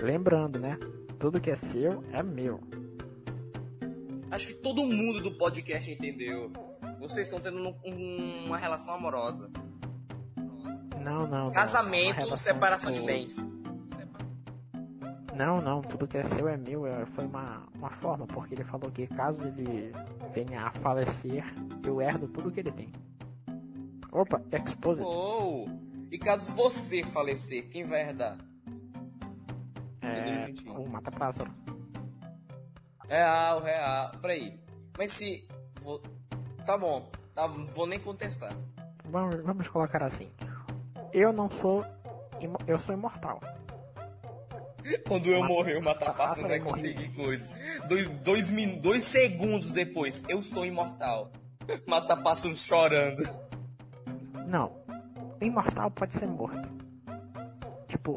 lembrando, né? Tudo que é seu é meu. Acho que todo mundo do podcast entendeu. Vocês estão tendo um- um- uma relação amorosa. Não, não. não. Casamento, relação, separação de tipo, bens. Não, não, tudo que é seu é meu. é- Foi uma, uma forma, porque ele falou que caso ele venha a falecer, eu herdo tudo que ele tem. Opa, exposed. Oh! E caso você falecer, quem vai herdar? É, o mata-pássaro. Real, real. Peraí. Mas se. vou- Tá bom. Tá, vou nem contestar. Vamos, vamos colocar assim. Eu não sou eu sou imortal. Quando eu Mata- morrer, o mata-pássaro vai é conseguir coisas. Dois, dois, dois segundos depois, eu sou imortal. Mata-pássaro chorando. Não. Imortal pode ser morto. Tipo,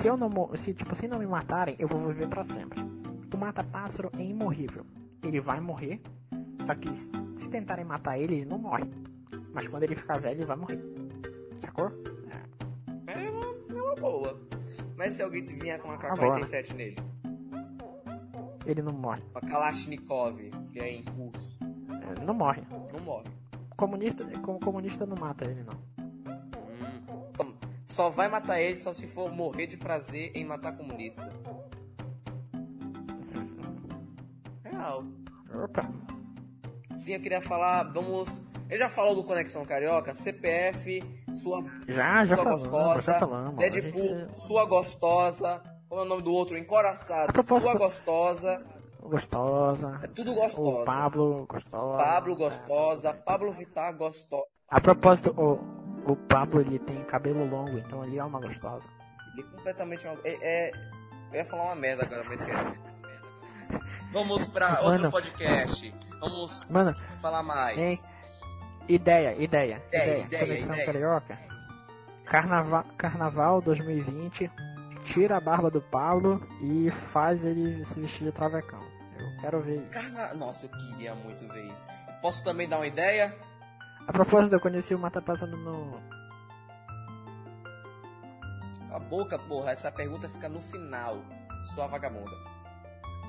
se eu não se tipo se não me matarem, eu vou viver pra sempre. O mata-pássaro é imorrível. Ele vai morrer, só que se tentarem matar ele, ele não morre. Mas quando ele ficar velho, ele vai morrer. Sacou? É. É uma, é uma boa. Mas se alguém vier com uma Tá bom, K-47 nele? Ele não morre. Uma Kalashnikov, que é em russo. É, não morre. Não morre. Comunista, como comunista não mata ele não. Hum. Só vai matar ele só se for morrer de prazer em matar comunista. Real. Opa. Sim, eu queria falar, vamos... Ele já falou do Conexão Carioca? CPF, sua, Já, já sua falamos, gostosa, já falamos. Deadpool, gente- sua gostosa, como é o nome do outro? Encoraçado, A propósito- sua gostosa, Gostosa. é tudo O gostosa. Pablo, gostosa. Pablo gostosa, Pablo Vittar gostosa. A propósito, o, o Pablo ele tem cabelo longo, então ele é uma gostosa. Ele é completamente uma... é, é- Eu ia falar uma merda agora, mas esquece. Vamos pra outro Mano. podcast. Vamos Mano, falar mais. Hein? ideia, ideia, Ideia, ideia. ideia, Conexão ideia. Carioca. Carnaval, Carnaval 2020. Tira a barba do Pablo e faz ele se vestir de travecão. Eu quero ver isso. Carna... Nossa, eu queria muito ver isso. Posso também dar uma ideia? A propósito, eu conheci o Mata Passando no. A boca, porra, essa pergunta fica no final. Sua vagabunda.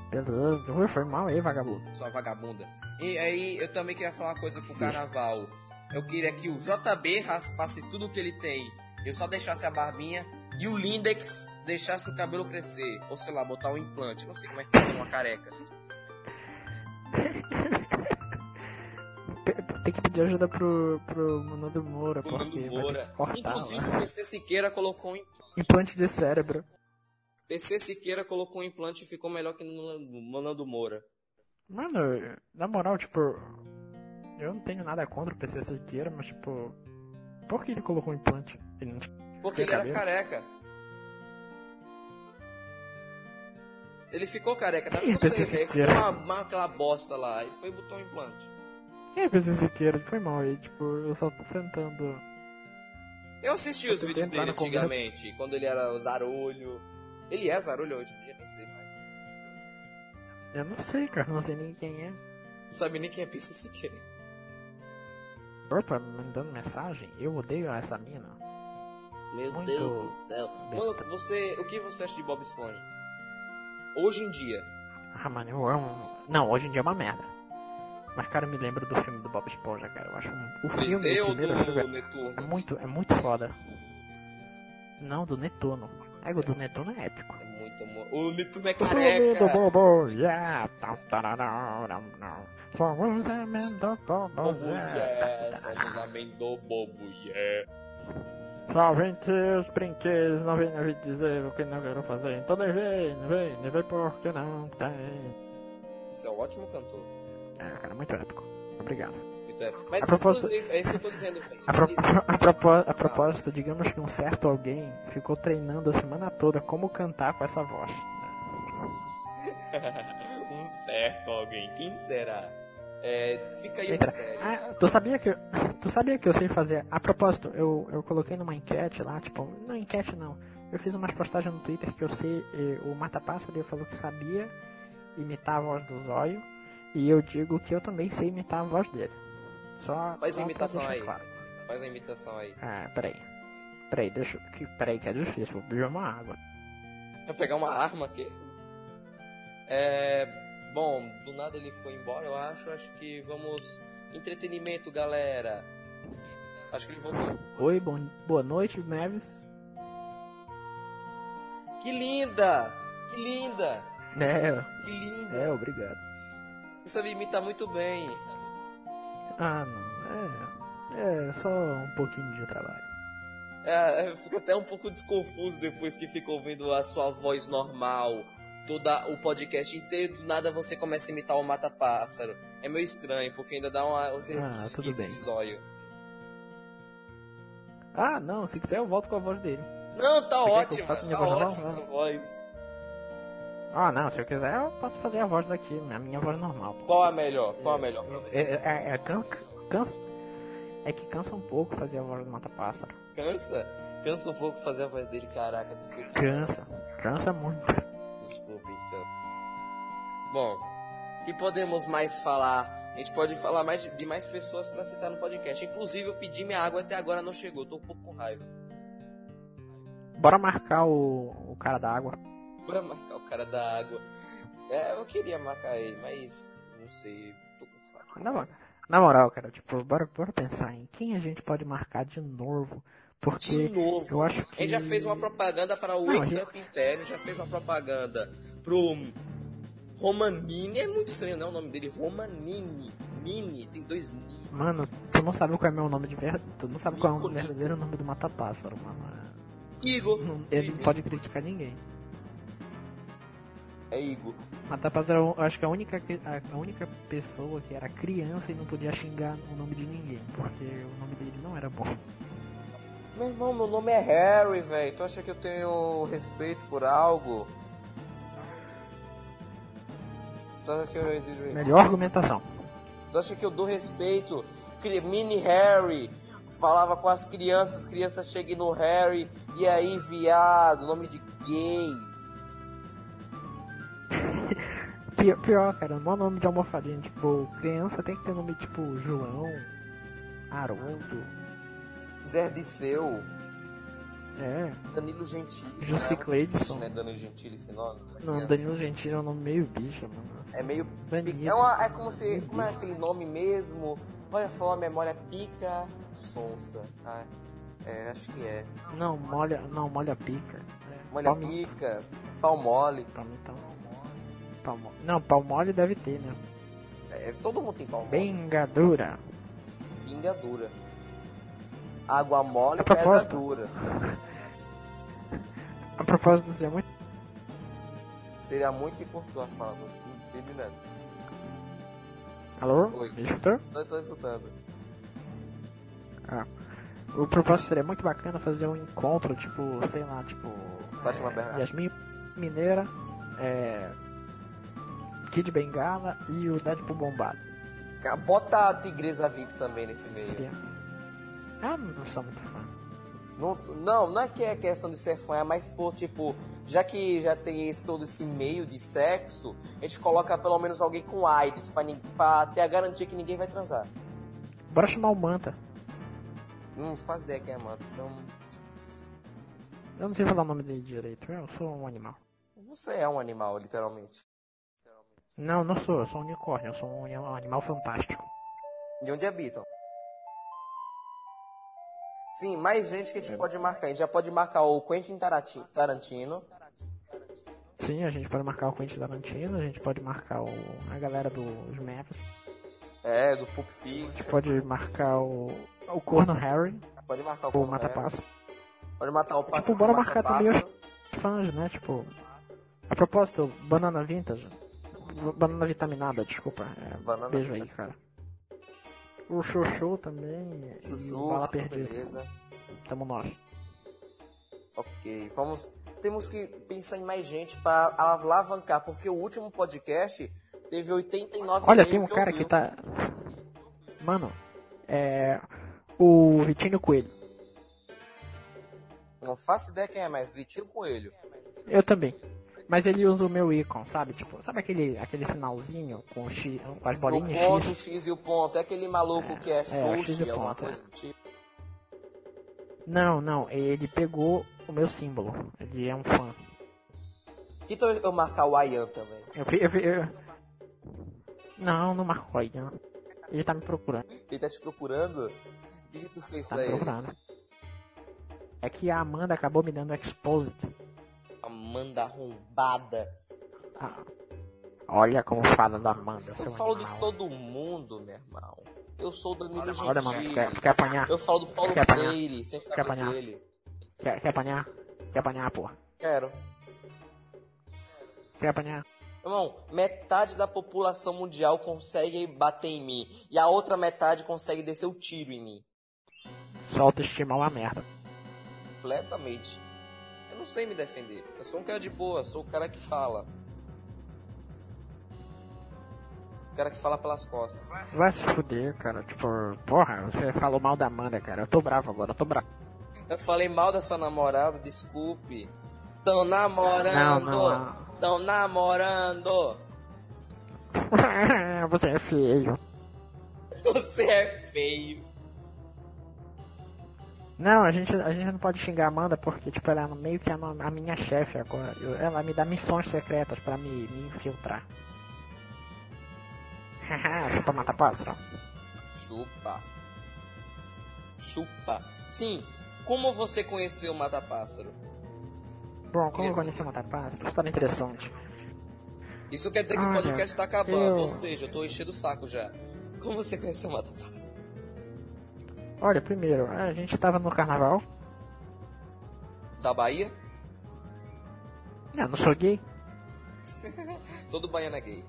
Beleza, foi mal aí, vagabundo. Sua vagabunda. E aí, eu também queria falar uma coisa pro carnaval. Eu queria que o JB raspasse tudo que ele tem. Eu só deixasse a barbinha. E o Lindex deixasse o cabelo crescer. Ou sei lá, botar um implante. Não sei como é que funciona uma careca. Tem que pedir ajuda pro, pro Nando Moura, O porque Nando Moura. cortar, Inclusive, né? o PC Siqueira colocou um implante. Implante de cérebro. PC Siqueira colocou um implante e ficou melhor que no Nando Moura. Mano, na moral, tipo, eu não tenho nada contra o PC Siqueira, mas tipo, por que ele colocou um implante? Ele não... Porque ele era careca. Ele ficou careca, tá? Não sei, velho. Ficou uma, uma, aquela bosta lá. E foi e botou um implante. Quem é PC Siqueira? Foi mal aí, tipo, eu só tô tentando. Eu assisti os vídeos dele conversa- antigamente, quando ele era o Zarolho. Ele é Zarolho hoje em dia, nem sei mais. Eu não sei, cara, não sei nem quem é. Não sabe nem quem é PC Siqueira. Opa, mandando mensagem? Eu odeio essa mina. Meu Muito Deus do céu. Mano, você, o que você acha de Bob Esponja? Hoje em dia. Ah, mano, eu amo. Não, hoje em dia é uma merda. Mas, cara, eu me lembro do filme do Bob Esponja, cara. Eu acho um... o filme, 3D o primeiro filme, do é Netuno? muito, é muito foda. Não, do Netuno. É, o do Netuno é épico. É muito amor. O Netuno é careca. Somos amendo Bobo, yeah. Somos amendo bobo, yeah. Só vem os brinquedos, não vem, vem dizer o que não quero fazer. Então nem vem, não vem, nem vem porque não tem. Você é um ótimo cantor. É, cara, muito épico. Obrigado. Muito é. Mas A propósito- inclusive, é isso que eu tô dizendo. A, pro- a, propó- a propósito, digamos que um certo alguém ficou treinando a semana toda como cantar com essa voz. um certo alguém. Quem será? É, fica aí o Eita. mistério. Ah, tu sabia que eu, tu sabia que eu sei fazer? A propósito, eu, eu coloquei numa enquete lá, tipo, não enquete não. Eu fiz umas postagens no Twitter que eu sei, o Mata Pássaro falou que sabia imitar a voz do Zóio e eu digo que eu também sei imitar a voz dele. Só Faz só uma imitação aí. claro. Faz uma imitação aí. Ah, peraí. Peraí, deixa. Que, peraí, que é difícil, vou beber uma água. Vai pegar uma arma aqui. É. Bom, do nada ele foi embora, eu acho. Acho que vamos. Entretenimento, galera. Acho que ele voltou. Oi, bom, boa noite, Neves. Que linda! Que linda! É, Que linda! é, obrigado. Você sabe imitar muito bem. Ah, não, é. É só um pouquinho de trabalho. É, eu fico até um pouco desconfuso depois que fica ouvindo a sua voz normal. Toda o podcast inteiro, do nada você começa a imitar o mata-pássaro. É meio estranho, porque ainda dá uma. Você Ah, tudo bem. de zóio. Ah, não, se quiser eu volto com a voz dele. Não, tá minha tá voz ótima normal? essa voz. Ah, não, se eu quiser eu posso fazer a voz daqui, a minha voz normal. pô. Qual é a melhor? Qual é a melhor pra É, você? é, é, can- cansa. É que cansa um pouco fazer a voz do Mata Pássaro. Cansa? Cansa um pouco fazer a voz dele, caraca, desculpa. Cansa. Cansa muito. Bom, o que podemos mais falar? A gente pode falar mais de, mais pessoas pra citar no podcast. Inclusive, eu pedi minha água até agora não chegou. Tô um pouco com raiva. Bora marcar o, o cara da água. Bora marcar o cara da água. É, eu queria marcar ele, mas não sei. Tô com fraco. Na, mo- na moral, cara, tipo, bora, bora pensar em quem a gente pode marcar de novo. Porque De novo. eu acho A que. gente já fez uma propaganda para o Não, a Wake gente- Império, já fez uma propaganda pro Romanini. É muito estranho, não, o nome dele. Romanini. Mini, tem dois Ni. Mano, tu não sabe qual é meu nome de verdade. Tu não sabe qual é o Nico, Nico. verdadeiro nome do Mata Pássaro, mano. Igor. Não- Ele não pode criticar ninguém. É Igor. Mata Pássaro, eu acho que a única, a única pessoa que era criança e não podia xingar o nome de ninguém. Porque o nome dele não era bom. Meu irmão, meu nome é Harry, velho. Tu acha que eu tenho respeito por algo? Tu acha que eu exijo respeito? Melhor argumentação. Tu acha que eu dou respeito? Mini Harry falava com as crianças, as crianças chegam no Harry, e aí, viado, nome de gay. Pior, pior cara, não é nome de almofadinha. Tipo, criança tem que ter nome tipo João, Haroldo. Zé Disseu, É. Danilo Gentili. Jussi né? Cleidson. Não é Danilo Gentili esse nome? Não. Danilo Gentili é um nome meio bicho, mano. É meio. Danilo. É, uma, é como se. Como é aquele nome mesmo? Olha, falou a memória Pica Sonsa. Ah, é, acho que é. Não, molha, não, molha pica. É, Molha Pica, Pau Mole. palme- então, pau mo- Não, pau mole deve ter, né? É, todo mundo tem pau mole. Bengadura. Pinga dura. Água mole, A pedra dura. Propósito, é muito. Seria muito importante a fala, não entendi nada. Alô? Oi. Me escutou? Não tô escutando. O propósito seria muito bacana fazer um encontro, tipo, sei lá, tipo. Fátima é. Yasmin Mineira, é. Kid Bengala e o Deadpool bombado. Bota a Tigresa VIP também nesse meio. Seria. Ah, não sou muito fã. Não, não, é que é questão de ser fã, é mais por, tipo, já que já tem esse, todo esse meio de sexo, a gente coloca pelo menos alguém com AIDS pra, pra ter a garantia que ninguém vai transar. Bora chamar o Manta. Não faz ideia quem é mano. Então, Eu não sei falar o nome dele direito. Eu sou um animal. você é um animal, literalmente. Não, não sou. Eu sou um unicórnio. Eu sou um um animal fantástico. De onde habitam? Sim, mais gente que a gente É. pode marcar. A gente já pode marcar o Quentin Tarantino. Sim, a gente pode marcar o Quentin Tarantino. A gente pode marcar o, a galera dos Maps. É, do Pulp A Fiction. gente pode marcar o, o Corno Harry. Pode marcar o O Conor Mata. Passo. Pode matar o Tipo, pássaro. bora massa marcar também os fãs, né? Tipo. A propósito, Banana Vintage. Banana Vitaminada, desculpa. É, Banana beijo aí, cara. O Xoxô também. o Chuchu, Bala Perdida. beleza. Tamo nós. Ok, vamos. Temos que pensar em mais gente pra alavancar, porque o último podcast teve 89 Olha, tem um cara ouviu. que tá. Mano, é. O Vitinho Coelho. Não faço ideia quem é, mas Vitinho Coelho. Eu também. Mas ele usa o meu ícone, sabe? Tipo, sabe aquele, aquele sinalzinho com, o X, com as O bolinhas ponto, X? o X e o ponto. É aquele maluco que é, é, o X e Xuxa, o alguma ponto, coisa do tipo. Não, não, ele pegou o meu símbolo. Ele é um fã. Então eu marcar o Ayan também. Eu, eu, eu... Não, não marcou aí, não. Ele tá me procurando. Ele tá te procurando? O que, que tu fez Tá pra ele? procurando. É que a Amanda acabou me dando exposed. Amanda arrombada. Ah, olha como fala da Amanda, Eu falo de animal. todo mundo, meu irmão. Eu sou o Danilo Gentili. Olha, mano, quer, quer apanhar? Eu falo do Paulo Quer apanhar? Freire, sem Quer saber apanhar? dele. Quer, quer apanhar? Quer apanhar, porra? Quero. Quer apanhar? Irmão, metade da população mundial consegue bater em mim. E a outra metade consegue descer o tiro em mim. Sua autoestima é uma merda. Completamente. Eu não sei me defender. Eu sou um cara de boa, sou o cara que fala. O cara que fala pelas costas. Vai se fuder, cara. Tipo, porra, você falou mal da Amanda, cara. Eu tô bravo agora, eu tô bravo. Eu falei mal da sua namorada, desculpe. Tão namorando. Não, não. Tão namorando. você é feio. Você é feio. Não, a gente, a gente não pode xingar a Amanda porque, tipo, ela é meio que a, a minha chefe agora. Eu- ela me dá missões secretas pra me, me infiltrar. Haha, você toma pássaro? Chupa. Chupa. Sim, como você conheceu o Mata-Pássaro? Bom, como eu Isso. conheci o Matapássaro? História interessante. Isso quer dizer que o podcast tá acabando, eu- ou seja, eu tô enchendo o saco já. Como você conheceu o Mata-Pássaro? Olha, primeiro, a gente tava no carnaval. Da Bahia? Eu não sou gay. Todo baiano é gay.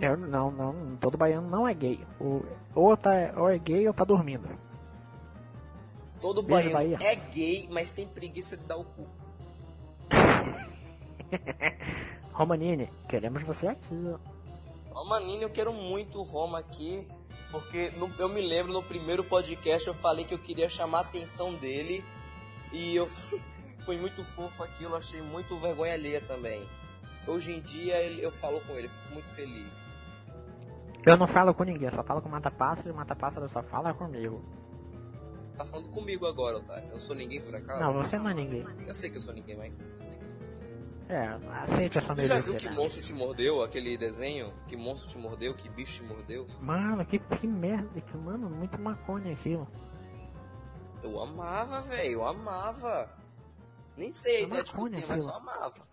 Eu não, não, todo baiano não é gay. O, ou, tá, ou é gay ou tá dormindo. Todo Beijo, baiano Bahia. é gay, mas tem preguiça de dar o cu. Romanini, queremos você aqui. Ô, Manini, eu quero muito o Roma aqui, porque no- eu me lembro no primeiro podcast eu falei que eu queria chamar a atenção dele e eu foi muito fofo aquilo, achei muito vergonha alheia também. Hoje em dia eu falo com ele, fico muito feliz. Eu não falo com ninguém, eu só falo com o Matapássaro e o Matapássaro só fala comigo. Tá falando comigo agora, Otário. Eu sou ninguém por acaso? Não, você não é ninguém. Eu sei que eu sou ninguém, mas. É, aceite essa Você já viu que monstro te mordeu? Aquele desenho? Que monstro te mordeu? Que bicho te mordeu? Mano, que, que merda, que mano, muito maconha aquilo. Eu amava, velho, eu amava. Nem sei É maconha tinha, mas eu amava.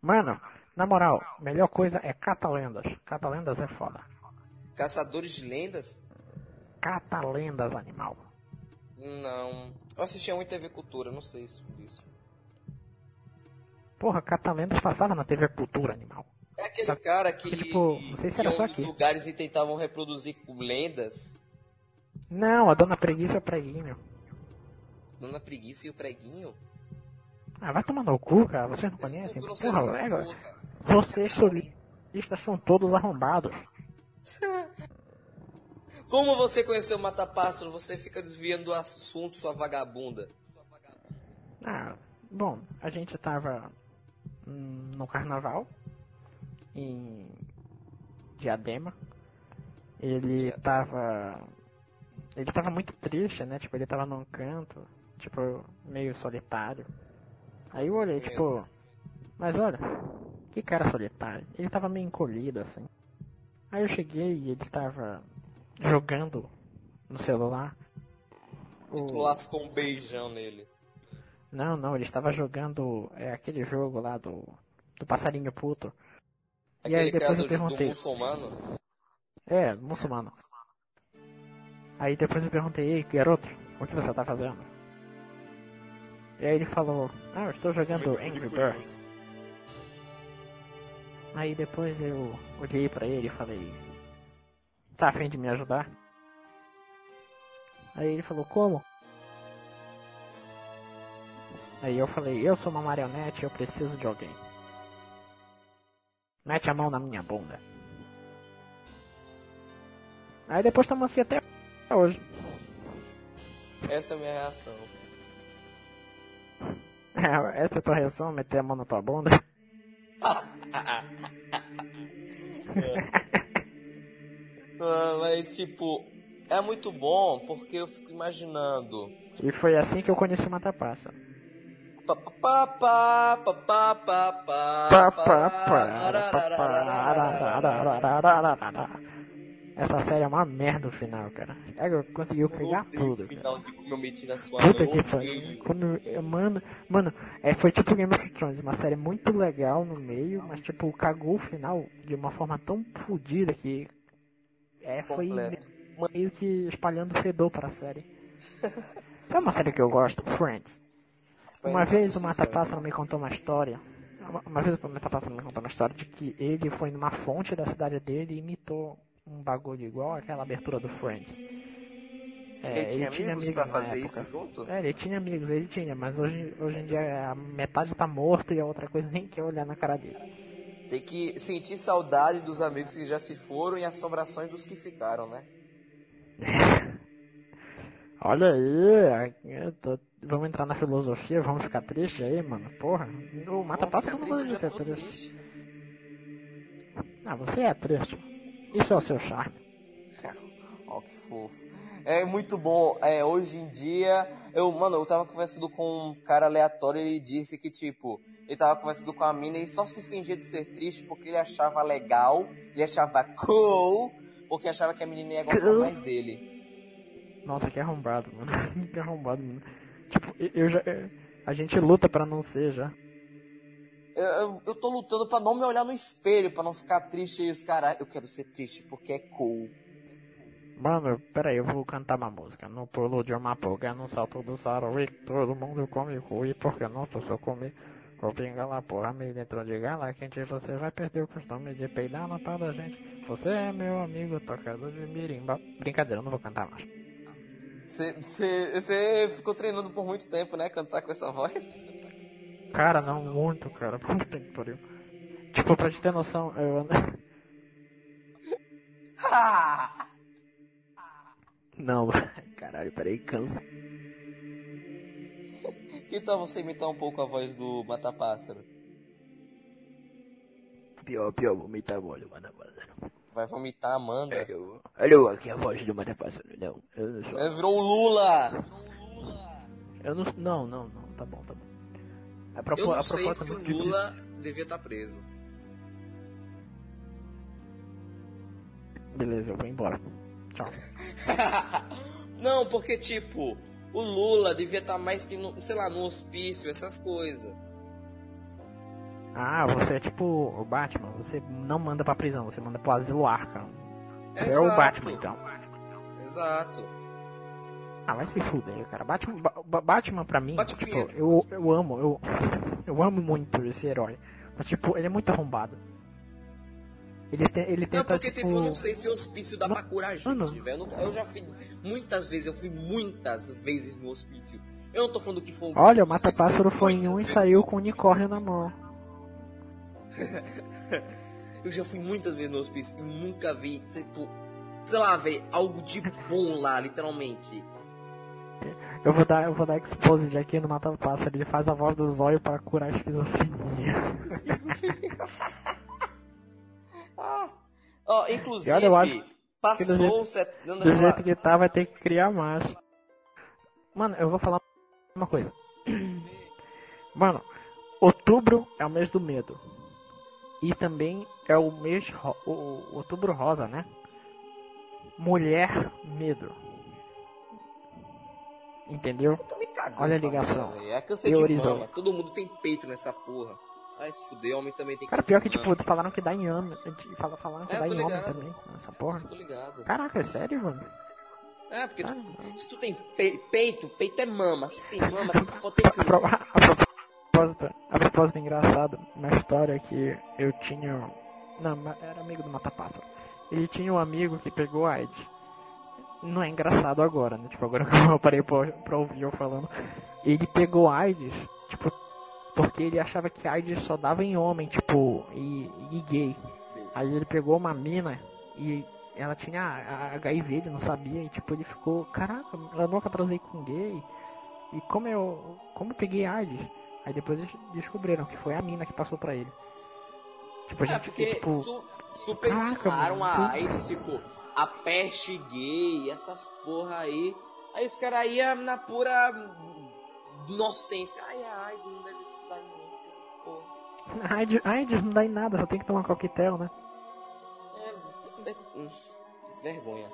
Mano, na moral, melhor coisa é catalendas. Catalendas é foda. Caçadores de lendas? Catalendas, animal. Não. Eu assistia muito TV Cultura, não sei isso. Porra, catalendas passava na TV Cultura, animal. É aquele cara que Tipo, não sei se era só aqui. lugares e tentavam reproduzir lendas. Não, a Dona Preguiça é o preguinho. Dona Preguiça e o Preguinho. Ah, vai tomar no cu, cara, vocês não Esse conhecem? não Porra, porra. vocês solistas são todos arrombados. Como você conheceu o Mata-Pássaro? Você fica desviando do assunto, sua vagabunda. Ah, bom, a gente tava no carnaval em Diadema. Ele tava. Ele tava muito triste, né? Tipo, ele tava num canto, tipo, meio solitário. Aí eu olhei, tipo. Mas olha, que cara solitário. Ele tava meio encolhido assim. Aí eu cheguei e ele tava jogando no celular. E tu O- lascou um beijão nele. Não, não, ele estava jogando é, aquele jogo lá do, do passarinho puto. E aí Aquele depois cara eu do, do perguntei. muçulmano. É, muçulmano. Aí depois eu perguntei, ei, garoto, o que você tá fazendo? E aí ele falou, ah, eu estou jogando Muito Angry. Birds. Aí depois eu olhei pra ele e falei, tá afim de me ajudar? Aí ele falou, como? Aí eu falei, eu sou uma marionete, eu preciso de alguém. Mete a mão na minha bunda. Aí depois estamos aqui até hoje. Essa é a minha reação. Essa é a tua reação, meter a mão na tua bunda. Ah, mas, tipo, é muito bom porque eu fico imaginando. E foi assim que eu conheci o Matapassa. Essa série é uma merda no final, cara. Ela conseguiu pegar tudo. o cara. final de como eu meti na sua Puta que pariu. Eu- mano, mano, é, foi tipo Game of Thrones, uma série muito legal no meio, mas tipo, cagou o final de uma forma tão fodida que é, foi Completo. meio que espalhando fedor para a série. Sabe uma série que eu gosto? Friends. Uma vez o Matapássaro me contou uma história. Uma, vez o Matapássaro me contou uma história de que ele foi numa fonte da cidade dele e imitou um bagulho igual aquela abertura do Friends. É, ele tinha amigos amigo pra na fazer época. isso junto? É, ele tinha amigos, ele tinha, mas hoje, hoje em dia a metade tá morta e a outra coisa nem quer olhar na cara dele. Tem que sentir saudade dos amigos que já se foram e assombrações dos que ficaram, né? Olha aí, eu tô- vamos entrar na filosofia, vamos ficar triste aí, mano. Porra, o Mata Pássaro ficar não triste, gosta de ser triste. triste. Ah, você é triste. Isso é o seu charme. Ó, que fofo. É muito bom. É, hoje em dia, eu, mano, eu tava conversando com um cara aleatório e ele disse que, tipo, ele tava conversando com a mina e só se fingia de ser triste porque ele achava legal, ele achava cool, porque achava que a menina ia gostar Cool. mais dele. Nossa, que arrombado, mano. que arrombado, mano. Tipo, eu- já. eu- A gente luta pra não ser já. Eu, eu, eu tô lutando pra não me olhar no espelho, pra não ficar triste e os caras, eu quero ser triste porque é cool. Mano, peraí, eu vou cantar uma música. No pulo de uma pulga, no salto do saruí, todo mundo come cuí, porque não posso comer. Vou pingar lá, porra, meio dentro de gala, quente você vai perder o costume de peidar na pau da gente. Você é meu amigo, tocador de mirimba. Brincadeira, eu não vou cantar mais. Você ficou treinando por muito tempo, né? Cantar com essa voz? Cara, não muito, cara. Puta que pariu. Tipo, pra te ter noção, eu... Não, caralho, peraí, cansa. que tal você imitar um pouco a voz do Mata-Pássaro? Pior, pior, vomitar molho, mano. Vai vomitar a Amanda. Alô, aqui é a voz do Mata Pássaro. Não, eu não sou. É, virou o Lula! Eu não. Não, não, não, tá bom, tá bom. A, propo, Eu não a sei proposta se é o. Lula devia estar preso. Beleza, eu vou embora. Tchau. não, porque tipo, o Lula devia estar mais que no, sei lá, no hospício, essas coisas. Ah, você é tipo o Batman, você não manda pra prisão, você manda pro asilo Arkham. É o. Batman, então. Exato. Ah, vai se fuder, cara. Batman, Ba- Ba- Batman pra mim, Bate tipo, eu, eu amo, eu, eu amo muito esse herói. Mas, tipo, ele é muito arrombado. Ele, te, ele Não, tenta, porque tipo... tipo, eu não sei se o hospício dá pra curar gente, Mano. velho. Eu, eu já fui muitas vezes, eu fui muitas vezes no hospício. Eu não tô falando que foi. Olha, o não Mata-Pássaro foi em um e saiu com o unicórnio na mão. Eu já fui muitas vezes no hospício e nunca vi, tipo, sei lá, velho, algo de bom lá, literalmente. Eu vou dar, eu vou dar exposed aqui no Mata Pássaro. Ele faz a voz do zóio para curar a esquizofrenia. Ah. Ó, inclusive, E olha, eu acho que do passou jeito- set... não, não, Do jeito que tá, vai ter que criar mais. Mano, eu vou falar uma coisa. Mano, outubro é o mês do medo. E também é o mês. ro- O, outubro rosa, né? Mulher medo. Entendeu? tô me cagando Olha a ligação. velho. É câncer de mama. Todo mundo tem peito nessa porra. Ai, se fuder, homem também tem Cara, pior que tipo, falaram que dá em homem. Fala- Falaram que É, dá em homem também. Essa porra. Tô ligado. Caraca, é sério, mano? É, porque tu- se tu tem pe- peito, peito é mama. Se tem mama, A, pro- câncer. A propósito, a propósito engraçado, uma história que eu tinha. Não, era amigo do Mata Pássaro. Ele tinha um amigo que pegou AIDS. Não é engraçado agora, né? Tipo, agora que eu parei pra, pra ouvir eu falando. Ele pegou AIDS, tipo, porque ele achava que AIDS só dava em homem, tipo, e, e gay. Aí ele pegou uma mina e ela tinha HIV, ele não sabia, e tipo, ele ficou, caraca, eu nunca transei com gay. E como eu. Como eu peguei AIDS? Aí depois eles descobriram que foi a mina que passou pra ele. Tipo, a É, gente porque tipo. su superestimaram a. AIDS, tipo, a peste gay, essas porra aí. Aí os caras iam na pura inocência. Ai, a AIDS não deve dar em mim, porra. AIDS, AIDS não dá em nada, só tem que tomar coquetel, né? É, é, hum, vergonha.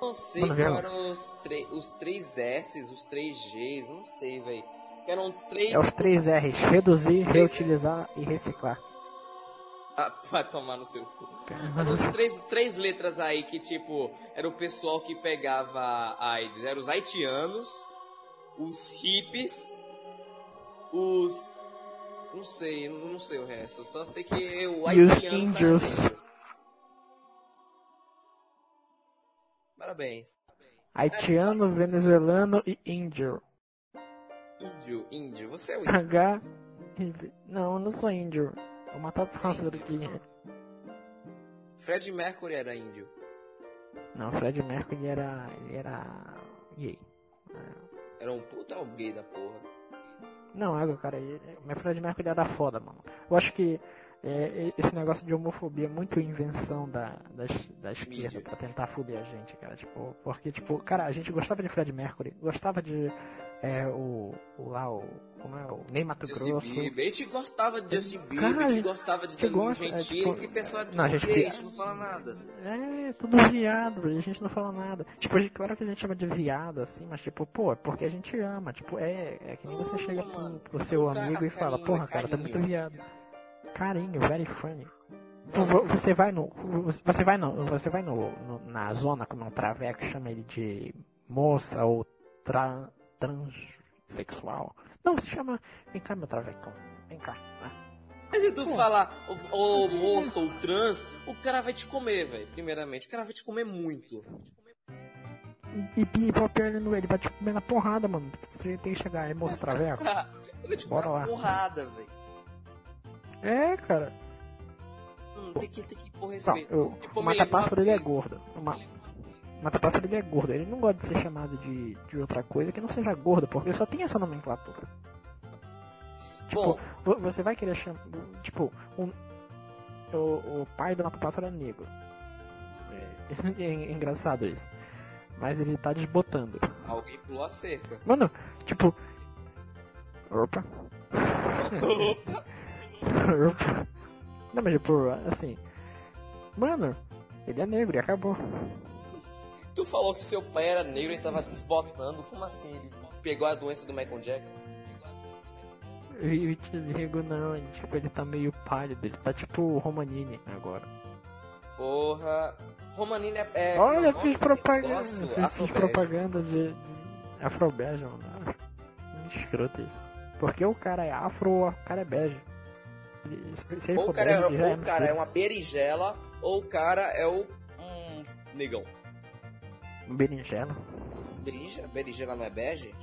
Não sei Mano, qual vergonha. eram os, os três S's, os três G's, não sei, velho. Eram três. É os três R's: reduzir, reutilizar e reciclar. Ah, vai tomar no seu cu. Eram os três, três letras aí que, tipo, era o pessoal que pegava AIDS. Eram os haitianos, os hippies, os. Não sei, não sei o resto. Só sei que o E os haitiano. tá índios. Parabéns. Haitiano, venezuelano e índio. Índio, índio. Você é o índio. H. Não, eu não sou índio. Vou matar franças aqui. Fred Mercury era índio. Não, Fred Mercury era. ele era. gay. Era um puta ou gay da porra. Não, água, cara. Mas Fred Mercury era foda, mano. Eu acho que é, esse negócio de homofobia é muito invenção da, da, da esquerda pra tentar foder a gente, cara. Tipo, porque, tipo, cara, a gente gostava de Fred Mercury, gostava de. É, o, o lá, o. Como é? O Ney Mato Justin Grosso. Bieber. A gente gostava de Justin Bieber, Cara, a gente gostava de a gente Danilo gosta, é, Gentili. tipo, Esse pessoal é não, a gente a gente não fala nada. É, tudo viado, a gente não fala nada. Tipo, gente, claro que a gente chama de viado, assim, mas tipo, pô, é porque a gente ama. Tipo, é, é que nem você Ama, chega pro, mano. pro seu Ca- amigo e fala, carinho, porra, cara, tá muito viado. Carinho, very funny. Você vai no. Você vai no. Você vai no, no- na zona como um traveco, chama ele de moça ou tra, transexual. Não, se chama. Vem cá, meu travecão. Vem cá. né? Mas se tu Pô. falar, ô ô, moço ou trans, o cara vai te comer, velho. Primeiramente, o cara vai te comer muito. E, e pop ele no ele vai te comer na porrada, mano. Você tem que chegar, é moço traveco. Ele vai te comer Bora lá. porrada, velho. É, cara. Hum, tem que, tem que pôr Não, respeito. eu, Tipo, o mata-pássaro uma ele é gordo. O ma- o mata-pássaro ele é gordo. Ele não gosta de ser chamado de, de outra coisa que não seja gordo, porque só tem essa nomenclatura. Tipo, Bom, vo- você vai querer chamar. Tipo, um- o, o pai do mata-pássaro é negro. É, é engraçado isso. Mas ele tá desbotando. alguém pulou a cerca. Mano, tipo. Opa. Opa. Não, mas tipo, assim. Mano, ele é negro e acabou. Tu falou que seu pai era negro e tava desbotando. Como assim? Ele pegou a doença do Michael Jackson? E o Vitiligo não, ele, tipo, ele tá meio pálido, ele tá tipo o Romanini agora. Porra. Romanini é. é Olha, é fiz nome? propaganda, Nossa, fiz, fiz propaganda de, de Afrobege, mano. Escroto isso. Porque o cara é afro, o cara é bege. Ou o cara, é, ou é cara é uma berinjela, ou o cara é o. Um negão. Berinjela. Berinjela? Berinjela não é bege?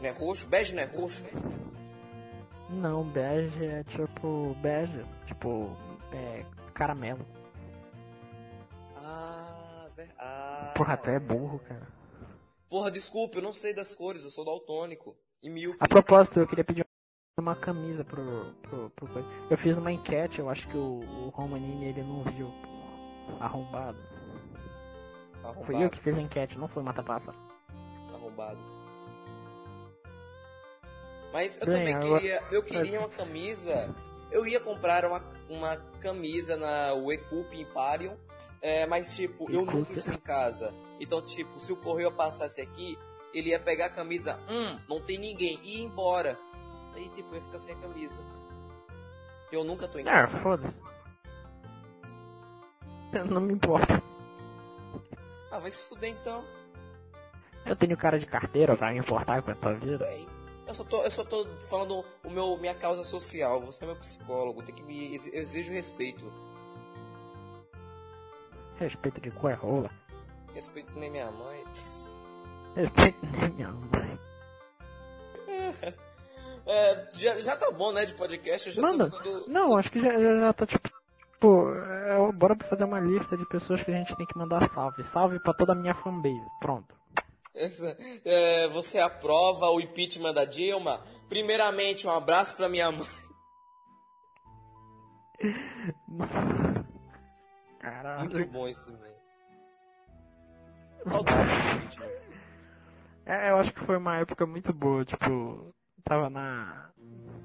Não é roxo? Bege não é roxo? Não, bege é tipo bege, tipo é, caramelo. Ah, ver... ah. Porra, até é burro, cara. Porra, desculpa, eu não sei das cores, eu sou daltônico. E míope. A propósito, eu queria pedir uma camisa pro, pro, pro. Eu fiz uma enquete, eu acho que o, o Romanini ele não viu. Arrombado. Arrombado. Foi eu que fiz a enquete, não foi Mata Pássaro. arrombado. Mas eu Bem, também agora- queria. Eu queria uma camisa. Eu ia comprar uma, uma camisa na Wecup Imparium. É, mas tipo, eu nunca estou em casa. Então, tipo, se o correio passasse aqui, ele ia pegar a camisa, hum, não tem ninguém, e ir embora. Aí tipo, eu ia ficar sem a camisa. Eu nunca tô em casa. Ah, foda-se. Eu não me importo. Ah, vai se fuder então. Eu tenho cara de carteira pra me importar com a tua vida. Bem, Eu só tô, eu só tô falando o meu, minha causa social. Você é meu psicólogo, tem que me eu exijo respeito. Respeito de cor é rola. Respeito nem minha mãe. Respeito de minha mãe. É, já, já tá bom, né, de podcast. Eu já Mano, tô não, acho que já, já, já tá tipo. Pô, bora fazer uma lista de pessoas que a gente tem que mandar salve. Salve pra toda a minha fanbase. Pronto. Essa- é, você aprova o impeachment da Dilma? Primeiramente, um abraço pra minha mãe. Caralho. Muito bom isso, velho. Saudades do impeachment. É, eu acho que foi uma época muito boa, tipo, tava na.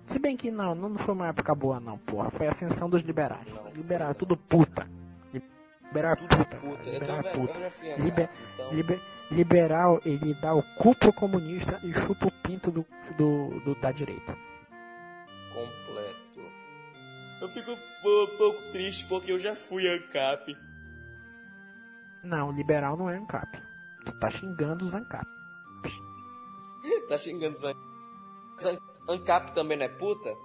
Se bem que não, não foi uma época boa não, porra. Foi a ascensão dos liberais. Não. tudo puta. Liberal é Tudo puta. puta. Também, puta. fui Liber- então. Liber- liberal, ele dá o cu pro comunista e chupa o pinto do, do, do- da direita. completo. Eu fico um pouco triste porque eu já fui ANCAP. Não, liberal não é ANCAP. Tu tá xingando os ANCAP. Tá xingando os ANCAP. Mas ANCAP também não é puta?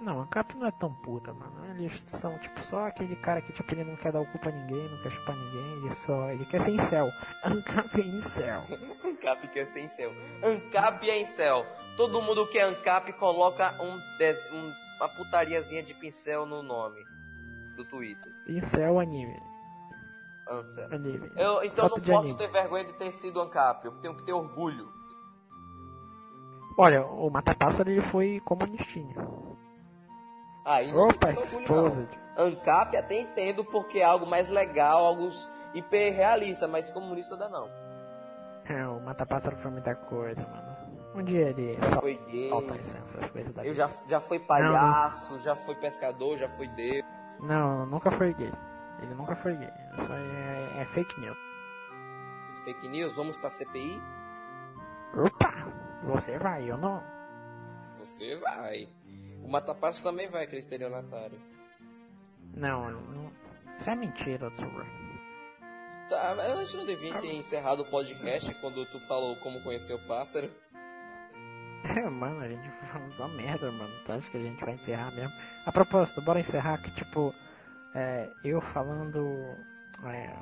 Não, ANCAP não é tão puta, mano. Eles são, tipo, só aquele cara que, tipo, ele não quer dar o cu pra ninguém, não quer chupar ninguém, ele só... Ele quer ser incel. ANCAP é incel. ANCAP quer ser incel. ANCAP é incel. Todo mundo que é ANCAP coloca um, des... um uma putariazinha de pincel no nome do Twitter. Incel anime. Ansel. Anime. Eu, então Foto não posso anime. ter vergonha de ter sido ANCAP. Eu tenho que ter orgulho. Olha, o Matapássaro ele foi comunistinha. Aí não Opa, exposed. não. ANCAP até entendo porque é algo mais legal, algo hiperrealista, mas comunista dá não. É, o Matapássaro foi muita coisa, mano. Um dia ele só foi gay, falta essas coisas da eu vida. já, já fui palhaço, já fui pescador, já fui Deus. Não, nunca foi gay. Ele nunca foi gay. Isso é, é fake news. Fake news, vamos pra CPI? Opa! Você vai, eu não. Você vai. O Matapasso também vai, aquele estelionatário. Não, não. Isso é mentira, Tsuru. Tá, mas a gente não devia ter encerrado o podcast quando tu falou como conhecer o pássaro. É, mano, a gente falou só merda, mano. Tu acha que a gente vai encerrar mesmo? A propósito, bora encerrar que, tipo, é, eu falando. é,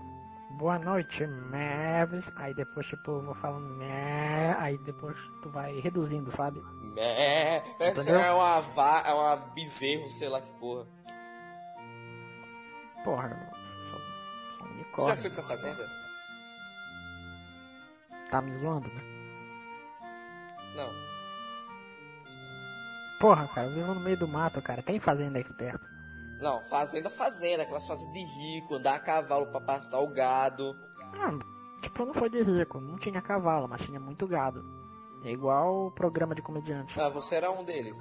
Boa noite, Mavis. Aí depois, tipo, eu vou falando meh, aí depois tu vai reduzindo, sabe? É, essa Entendeu? é uma va é uma bezerro, sei lá que porra. Porra, eu sou, sou um unicórnio. já foi pra fazenda? Tá me zoando, né? Não. Porra, cara, eu vivo no meio do mato, cara. Tem fazenda aqui perto. Não, fazenda, fazenda, aquelas fazendas de rico, andar a cavalo pra pastar o gado. Ah, tipo, não foi de rico. Não tinha cavalo, mas tinha muito gado. É igual o programa de comediante. Ah, você era um deles.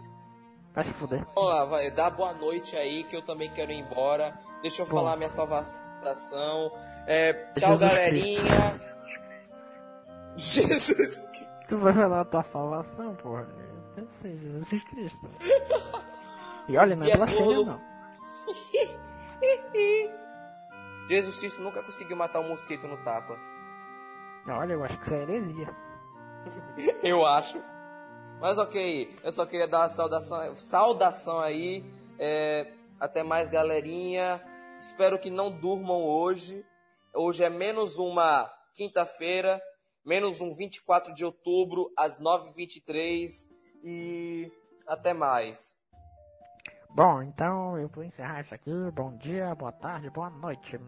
Vai se fuder. Vamos lá, vai, dá boa noite aí, que eu também quero ir embora. Deixa eu Bom. falar minha salvação. É, tchau, Jesus galerinha. Jesus Cristo. Tu vai falar a tua salvação, porra. Eu sei, Jesus Cristo. E olha, não é bolo. não. Jesus Cristo nunca conseguiu matar um mosquito no tapa. Olha, eu acho que isso é heresia. Eu acho. Mas ok, eu só queria dar uma saudação, saudação aí. É, até mais, galerinha. Espero que não durmam hoje. Hoje é menos uma quinta-feira, menos um 24 de outubro, às 9h23. E até mais. Bom, então eu vou encerrar isso aqui. Bom dia, boa tarde, boa noite.